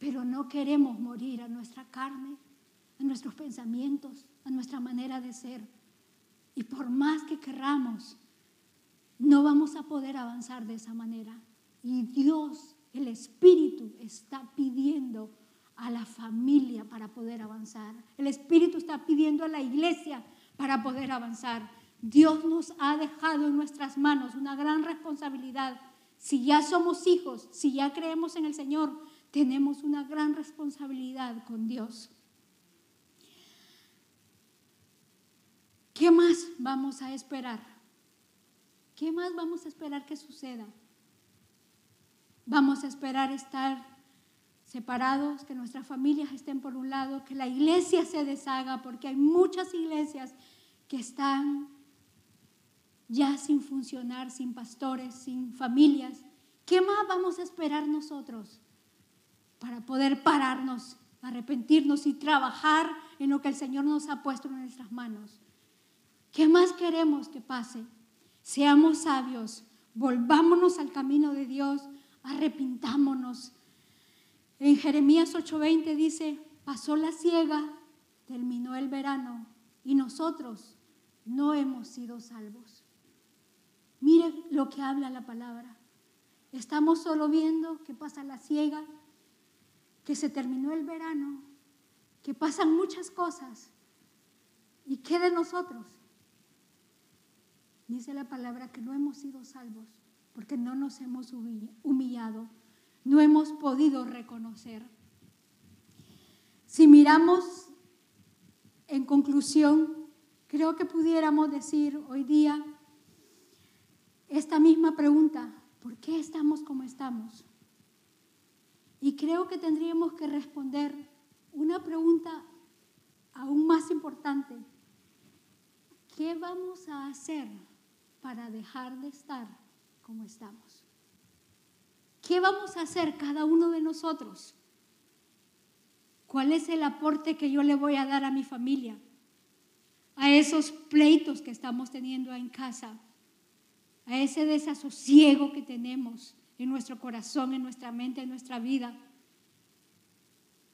pero no queremos morir a nuestra carne, a nuestros pensamientos, a nuestra manera de ser? Y por más que querramos, no vamos a poder avanzar de esa manera. Y Dios, el Espíritu, está pidiendo a la familia para poder avanzar. El Espíritu está pidiendo a la iglesia para poder avanzar. Dios nos ha dejado en nuestras manos una gran responsabilidad. Si ya somos hijos, si ya creemos en el Señor, tenemos una gran responsabilidad con Dios. ¿Qué más vamos a esperar? ¿Qué más vamos a esperar que suceda? Vamos a esperar estar separados, que nuestras familias estén por un lado, que la iglesia se deshaga, porque hay muchas iglesias que están ya sin funcionar, sin pastores, sin familias. ¿Qué más vamos a esperar nosotros para poder pararnos, arrepentirnos y trabajar en lo que el Señor nos ha puesto en nuestras manos? ¿Qué más queremos que pase? Seamos sabios, volvámonos al camino de Dios, arrepintámonos en Jeremías 8:20 dice, pasó la siega, terminó el verano y nosotros no hemos sido salvos. Mire lo que habla la palabra. Estamos solo viendo que pasa la siega, que se terminó el verano, que pasan muchas cosas. ¿Y qué de nosotros? Dice la palabra que no hemos sido salvos porque no nos hemos humillado no hemos podido reconocer. Si miramos en conclusión, creo que pudiéramos decir hoy día esta misma pregunta, ¿por qué estamos como estamos? Y creo que tendríamos que responder una pregunta aún más importante. ¿Qué vamos a hacer para dejar de estar como estamos? ¿Qué vamos a hacer cada uno de nosotros? ¿Cuál es el aporte que yo le voy a dar a mi familia? A esos pleitos que estamos teniendo en casa, a ese desasosiego que tenemos en nuestro corazón, en nuestra mente, en nuestra vida.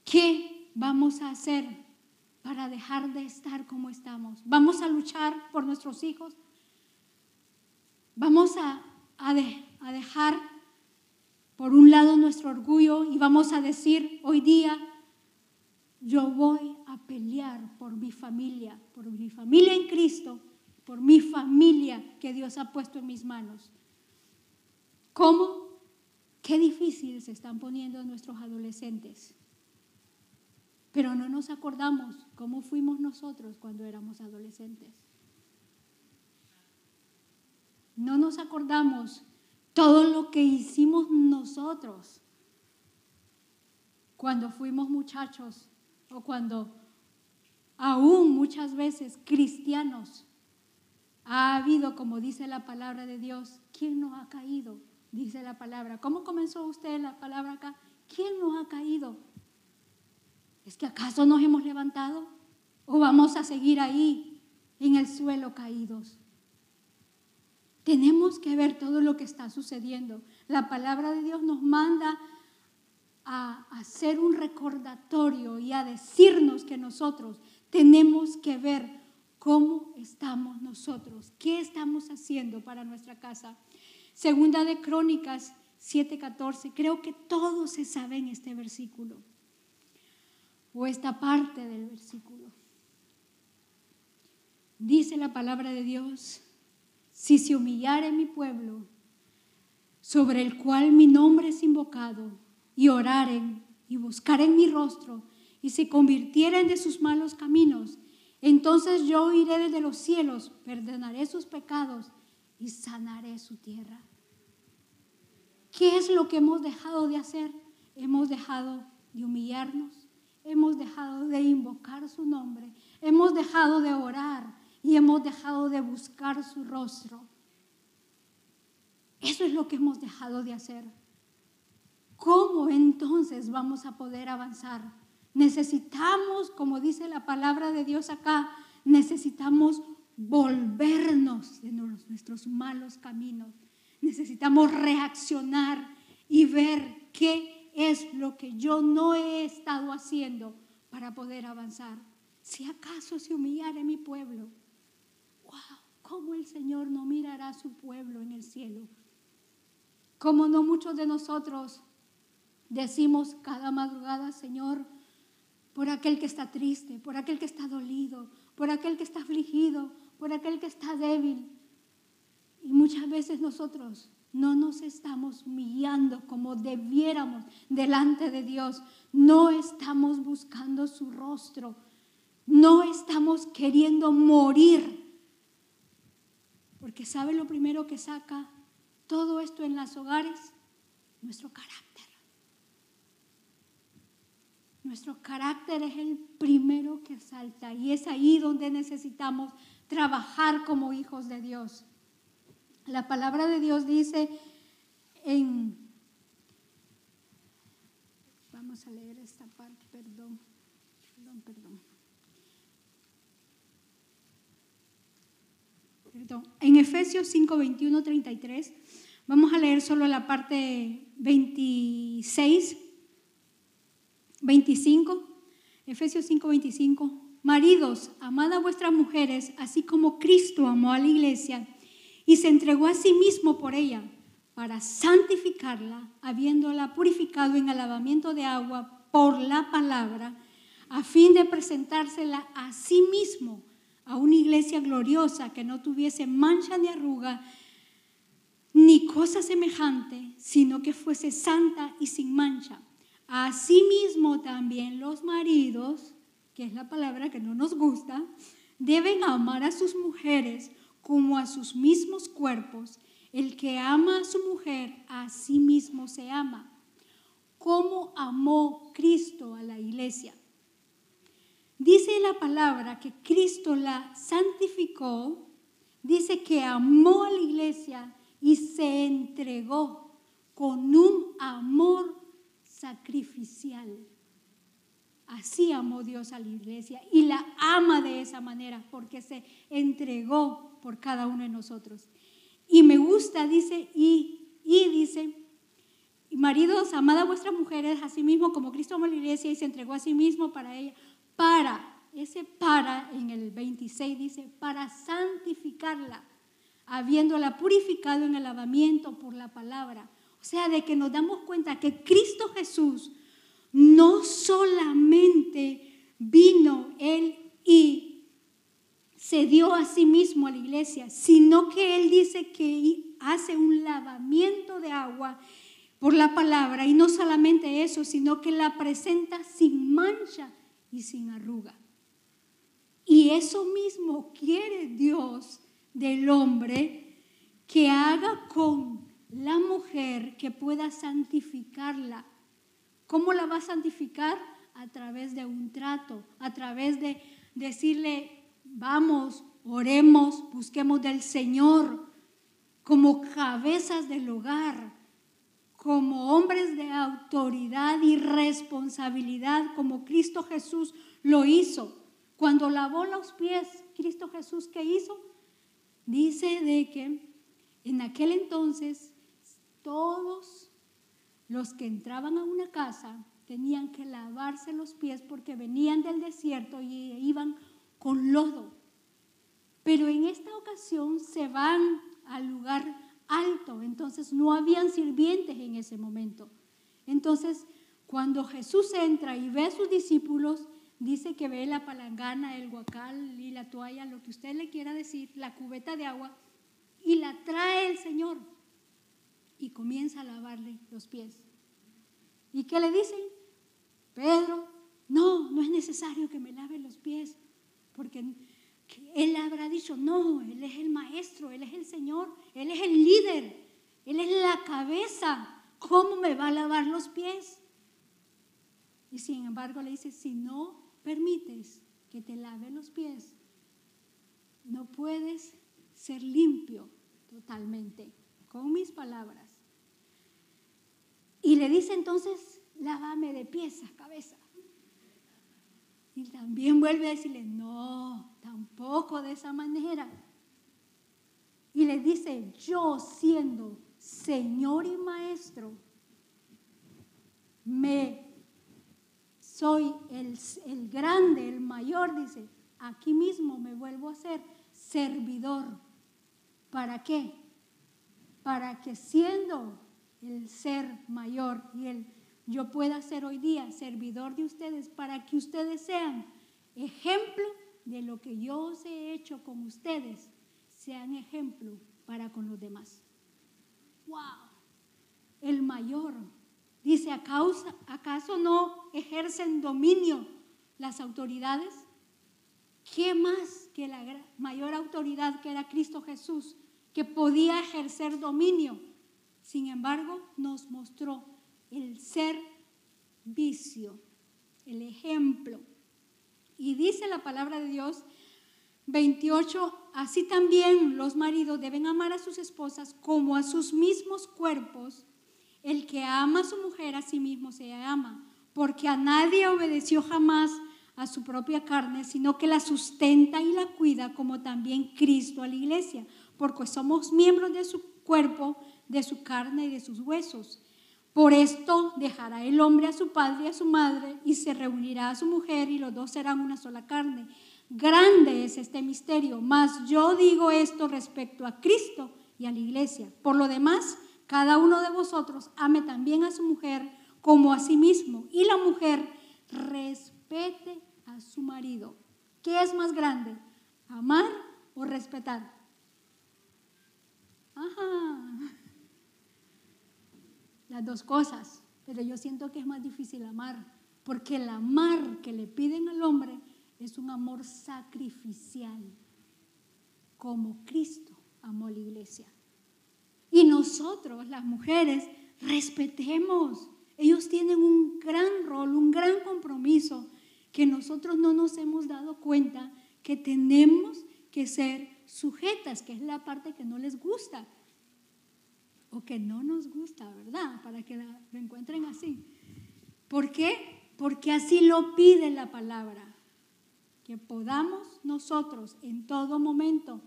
¿Qué vamos a hacer para dejar de estar como estamos? ¿Vamos a luchar por nuestros hijos? ¿Vamos a, a, a dejar por un lado nuestro orgullo y vamos a decir hoy día, yo voy a pelear por mi familia, por mi familia en Cristo, por mi familia que Dios ha puesto en mis manos. ¿Cómo? Qué difícil se están poniendo nuestros adolescentes. Pero no nos acordamos cómo fuimos nosotros cuando éramos adolescentes. No nos acordamos todo lo que hicimos nosotros cuando fuimos muchachos o cuando aún muchas veces cristianos ha habido, como dice la palabra de Dios, ¿quién no ha caído? Dice la palabra. ¿Cómo comenzó usted la palabra acá? ¿Quién no ha caído? ¿Es que acaso nos hemos levantado? ¿O vamos a seguir ahí en el suelo caídos? Tenemos que ver todo lo que está sucediendo. La palabra de Dios nos manda a hacer un recordatorio y a decirnos que nosotros tenemos que ver cómo estamos nosotros, qué estamos haciendo para nuestra casa. Segunda de Crónicas 7:14. Creo que todos se saben este versículo o esta parte del versículo. Dice la palabra de Dios, si se humillare mi pueblo, sobre el cual mi nombre es invocado, y oraren y buscaren mi rostro, y se convirtieren de sus malos caminos, entonces yo iré desde los cielos, perdonaré sus pecados y sanaré su tierra. ¿Qué es lo que hemos dejado de hacer? Hemos dejado de humillarnos, hemos dejado de invocar su nombre, hemos dejado de orar y hemos dejado de buscar su rostro. Eso es lo que hemos dejado de hacer. ¿Cómo entonces vamos a poder avanzar? Necesitamos, como dice la palabra de Dios acá, necesitamos volvernos de nuestros malos caminos. Necesitamos reaccionar y ver qué es lo que yo no he estado haciendo para poder avanzar. Si acaso se humillara mi pueblo, wow, ¿cómo el Señor no mirará a su pueblo en el cielo? ¿Cómo no muchos de nosotros decimos cada madrugada, Señor, por aquel que está triste, por aquel que está dolido, por aquel que está afligido, por aquel que está débil. Y muchas veces nosotros no nos estamos humillando como debiéramos delante de Dios. No estamos buscando su rostro. No estamos queriendo morir. Porque ¿sabe lo primero que saca todo esto en los hogares? Nuestro carácter. Nuestro carácter es el primero que salta y es ahí donde necesitamos trabajar como hijos de Dios. La palabra de Dios dice en... Vamos a leer esta parte, perdón, perdón, perdón. Perdón. En Efesios 5, 21, 33, vamos a leer solo la parte 26 25, Efesios 5, 25. Maridos, amad a vuestras mujeres, así como Cristo amó a la iglesia y se entregó a sí mismo por ella, para santificarla, habiéndola purificado en lavamiento de agua por la palabra, a fin de presentársela a sí mismo a una iglesia gloriosa que no tuviese mancha ni arruga, ni cosa semejante, sino que fuese santa y sin mancha. Asimismo también los maridos, que es la palabra que no nos gusta, deben amar a sus mujeres como a sus mismos cuerpos. El que ama a su mujer, a sí mismo se ama. ¿Cómo amó Cristo a la iglesia? Dice la palabra que Cristo la santificó, dice que amó a la iglesia y se entregó con un amor sacrificial. Así amó Dios a la iglesia y la ama de esa manera porque se entregó por cada uno de nosotros. Y me gusta, dice, y, y dice, maridos, amad a vuestras mujeres así mismo como Cristo amó a la iglesia y se entregó a sí mismo para ella, para, ese para en el 26 dice, para santificarla, habiéndola purificado en el lavamiento por la palabra o sea, de que nos damos cuenta que Cristo Jesús no solamente vino Él y se dio a sí mismo a la iglesia, sino que Él dice que hace un lavamiento de agua por la palabra y no solamente eso, sino que la presenta sin mancha y sin arruga. Y eso mismo quiere Dios del hombre que haga con la mujer que pueda santificarla. ¿Cómo la va a santificar? A través de un trato, a través de decirle, vamos, oremos, busquemos del Señor como cabezas del hogar, como hombres de autoridad y responsabilidad, como Cristo Jesús lo hizo. Cuando lavó los pies, Cristo Jesús, ¿qué hizo? Dice de que en aquel entonces todos los que entraban a una casa tenían que lavarse los pies porque venían del desierto y iban con lodo. Pero en esta ocasión se van al lugar alto, entonces no habían sirvientes en ese momento. Entonces, cuando Jesús entra y ve a sus discípulos, dice que ve la palangana, el guacal y la toalla, lo que usted le quiera decir, la cubeta de agua, y la trae el Señor y comienza a lavarle los pies. ¿Y qué le dicen? Pedro, no, no es necesario que me lave los pies, porque él habrá dicho, no, Él es el maestro, Él es el Señor, Él es el líder, Él es la cabeza, ¿cómo me va a lavar los pies? Y sin embargo le dice, si no permites que te lave los pies, no puedes ser limpio totalmente, con mis palabras. Y le dice entonces, lávame de pies a cabeza. Y también vuelve a decirle, no, tampoco de esa manera. Y le dice, yo siendo Señor y Maestro, me soy el, el grande, el mayor, dice, aquí mismo me vuelvo a ser servidor. ¿Para qué? Para que siendo el ser mayor y el yo pueda ser hoy día servidor de ustedes para que ustedes sean ejemplo de lo que yo os he hecho con ustedes, sean ejemplo para con los demás. ¡Wow! El mayor dice, ¿acaso no ejercen dominio las autoridades? ¿Qué más que la mayor autoridad que era Cristo Jesús, que podía ejercer dominio? Sin embargo, nos mostró el ser vicio, el ejemplo. Y dice la palabra de Dios 28, así también los maridos deben amar a sus esposas como a sus mismos cuerpos. El que ama a su mujer a sí mismo se ama, porque a nadie obedeció jamás a su propia carne, sino que la sustenta y la cuida como también Cristo a la iglesia, porque somos miembros de su cuerpo, de su carne y de sus huesos. Por esto dejará el hombre a su padre y a su madre y se reunirá a su mujer y los dos serán una sola carne. Grande es este misterio, mas yo digo esto respecto a Cristo y a la iglesia. Por lo demás, cada uno de vosotros ame también a su mujer como a sí mismo y la mujer respete a su marido. ¿Qué es más grande? ¿Amar o respetar? Ajá las dos cosas, pero yo siento que es más difícil amar, porque el amar que le piden al hombre es un amor sacrificial, como Cristo amó la iglesia. Y nosotros, las mujeres, respetemos. Ellos tienen un gran rol, un gran compromiso que nosotros no nos hemos dado cuenta que tenemos que ser sujetas, que es la parte que no les gusta o que no nos gusta, ¿verdad? Para que lo encuentren así. ¿Por qué? Porque así lo pide la palabra. Que podamos nosotros en todo momento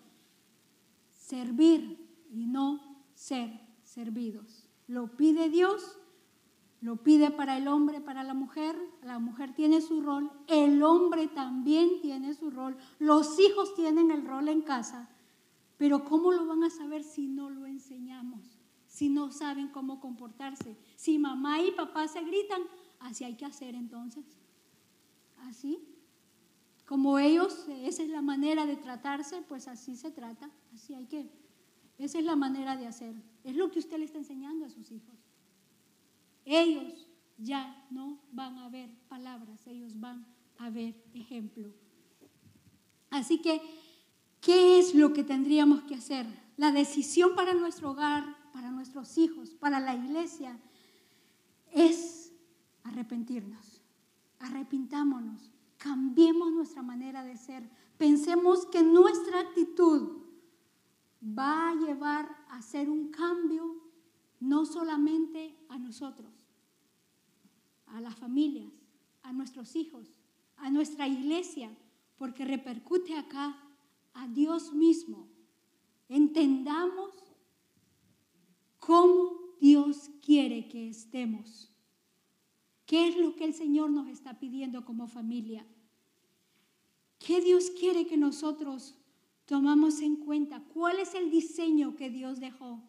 servir y no ser servidos. Lo pide Dios, lo pide para el hombre, para la mujer. La mujer tiene su rol, el hombre también tiene su rol, los hijos tienen el rol en casa. Pero ¿cómo lo van a saber si no lo enseñamos? Si no saben cómo comportarse. Si mamá y papá se gritan, así hay que hacer entonces. Así. Como ellos, esa es la manera de tratarse, pues así se trata, así hay que. Esa es la manera de hacer. Es lo que usted le está enseñando a sus hijos. Ellos ya no van a ver palabras, ellos van a ver ejemplo. Así que, ¿qué es lo que tendríamos que hacer? La decisión para nuestro hogar para nuestros hijos, para la iglesia, es arrepentirnos. Arrepintámonos, cambiemos nuestra manera de ser. Pensemos que nuestra actitud va a llevar a hacer un cambio no solamente a nosotros, a las familias, a nuestros hijos, a nuestra iglesia, porque repercute acá a Dios mismo. Entendamos cómo Dios quiere que estemos. ¿Qué es lo que el Señor nos está pidiendo como familia? ¿Qué Dios quiere que nosotros tomamos en cuenta? ¿Cuál es el diseño que Dios dejó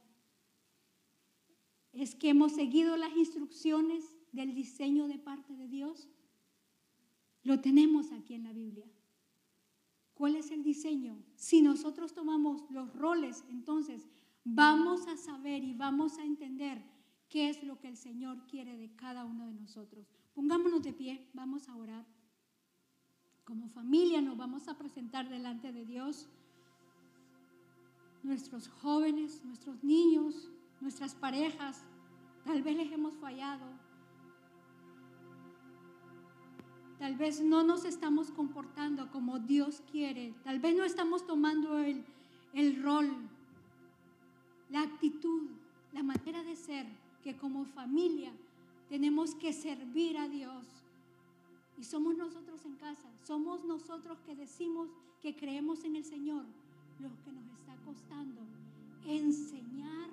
es que hemos seguido las instrucciones del diseño de parte de Dios. Lo tenemos aquí en la Biblia. ¿Cuál es el diseño? Si nosotros tomamos los roles, entonces vamos a saber y vamos a entender qué es lo que el Señor quiere de cada uno de nosotros. Pongámonos de pie, vamos a orar. Como familia nos vamos a presentar delante de Dios. Nuestros jóvenes, nuestros niños, nuestras parejas, tal vez les hemos fallado. Tal vez no nos estamos comportando como Dios quiere. Tal vez no estamos tomando el, el rol, la actitud, la manera de ser que como familia tenemos que servir a Dios y somos nosotros en casa, somos nosotros que decimos que creemos en el Señor, lo que nos está costando enseñar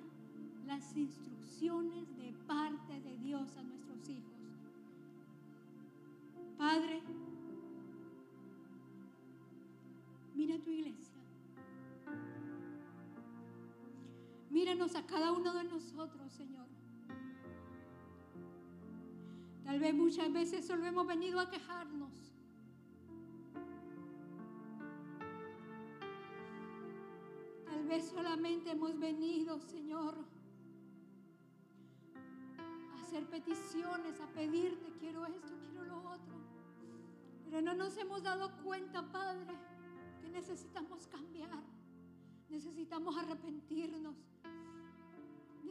las instrucciones de parte de Dios a nuestros hijos. Padre, mira tu iglesia. Míranos a cada uno de nosotros, Señor. Tal vez muchas veces solo hemos venido a quejarnos. Tal vez solamente hemos venido, Señor, a hacer peticiones, a pedirte, quiero esto, quiero lo otro. Pero no nos hemos dado cuenta, Padre, que necesitamos cambiar. Necesitamos arrepentirnos.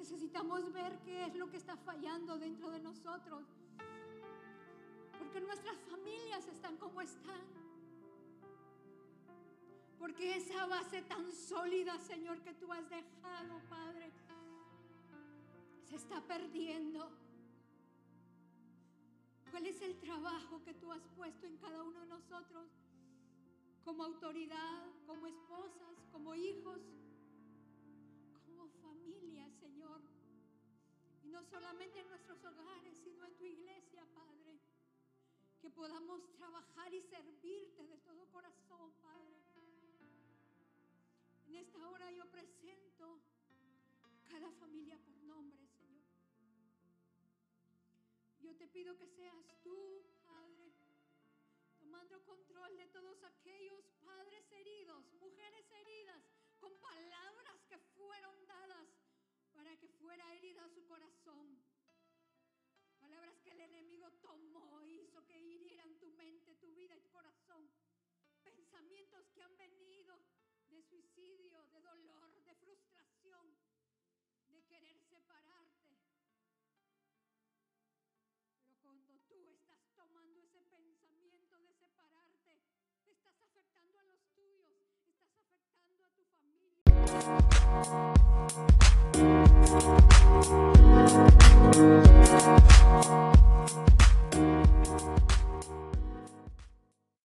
Necesitamos ver qué es lo que está fallando dentro de nosotros porque nuestras familias están como están. Porque esa base tan sólida, Señor, que tú has dejado, Padre, se está perdiendo. ¿Cuál es el trabajo que tú has puesto en cada uno de nosotros como autoridad, como esposas, como hijos, no solamente en nuestros hogares, sino en tu iglesia, Padre que podamos trabajar y servirte de todo corazón, Padre. En esta hora yo presento cada familia por nombre, Señor. Yo te pido que seas tú, Padre, tomando control de todos aquellos padres heridos, mujeres heridas, con palabras fuera herida su corazón. Palabras que el enemigo tomó, hizo que hirieran tu mente, tu vida y tu corazón. Pensamientos que han venido de suicidio, de dolor, de frustración, de querer separarte. Pero cuando tú estás tomando ese pensamiento de separarte, estás afectando a los tuyos, estás afectando a tu familia. Thank you.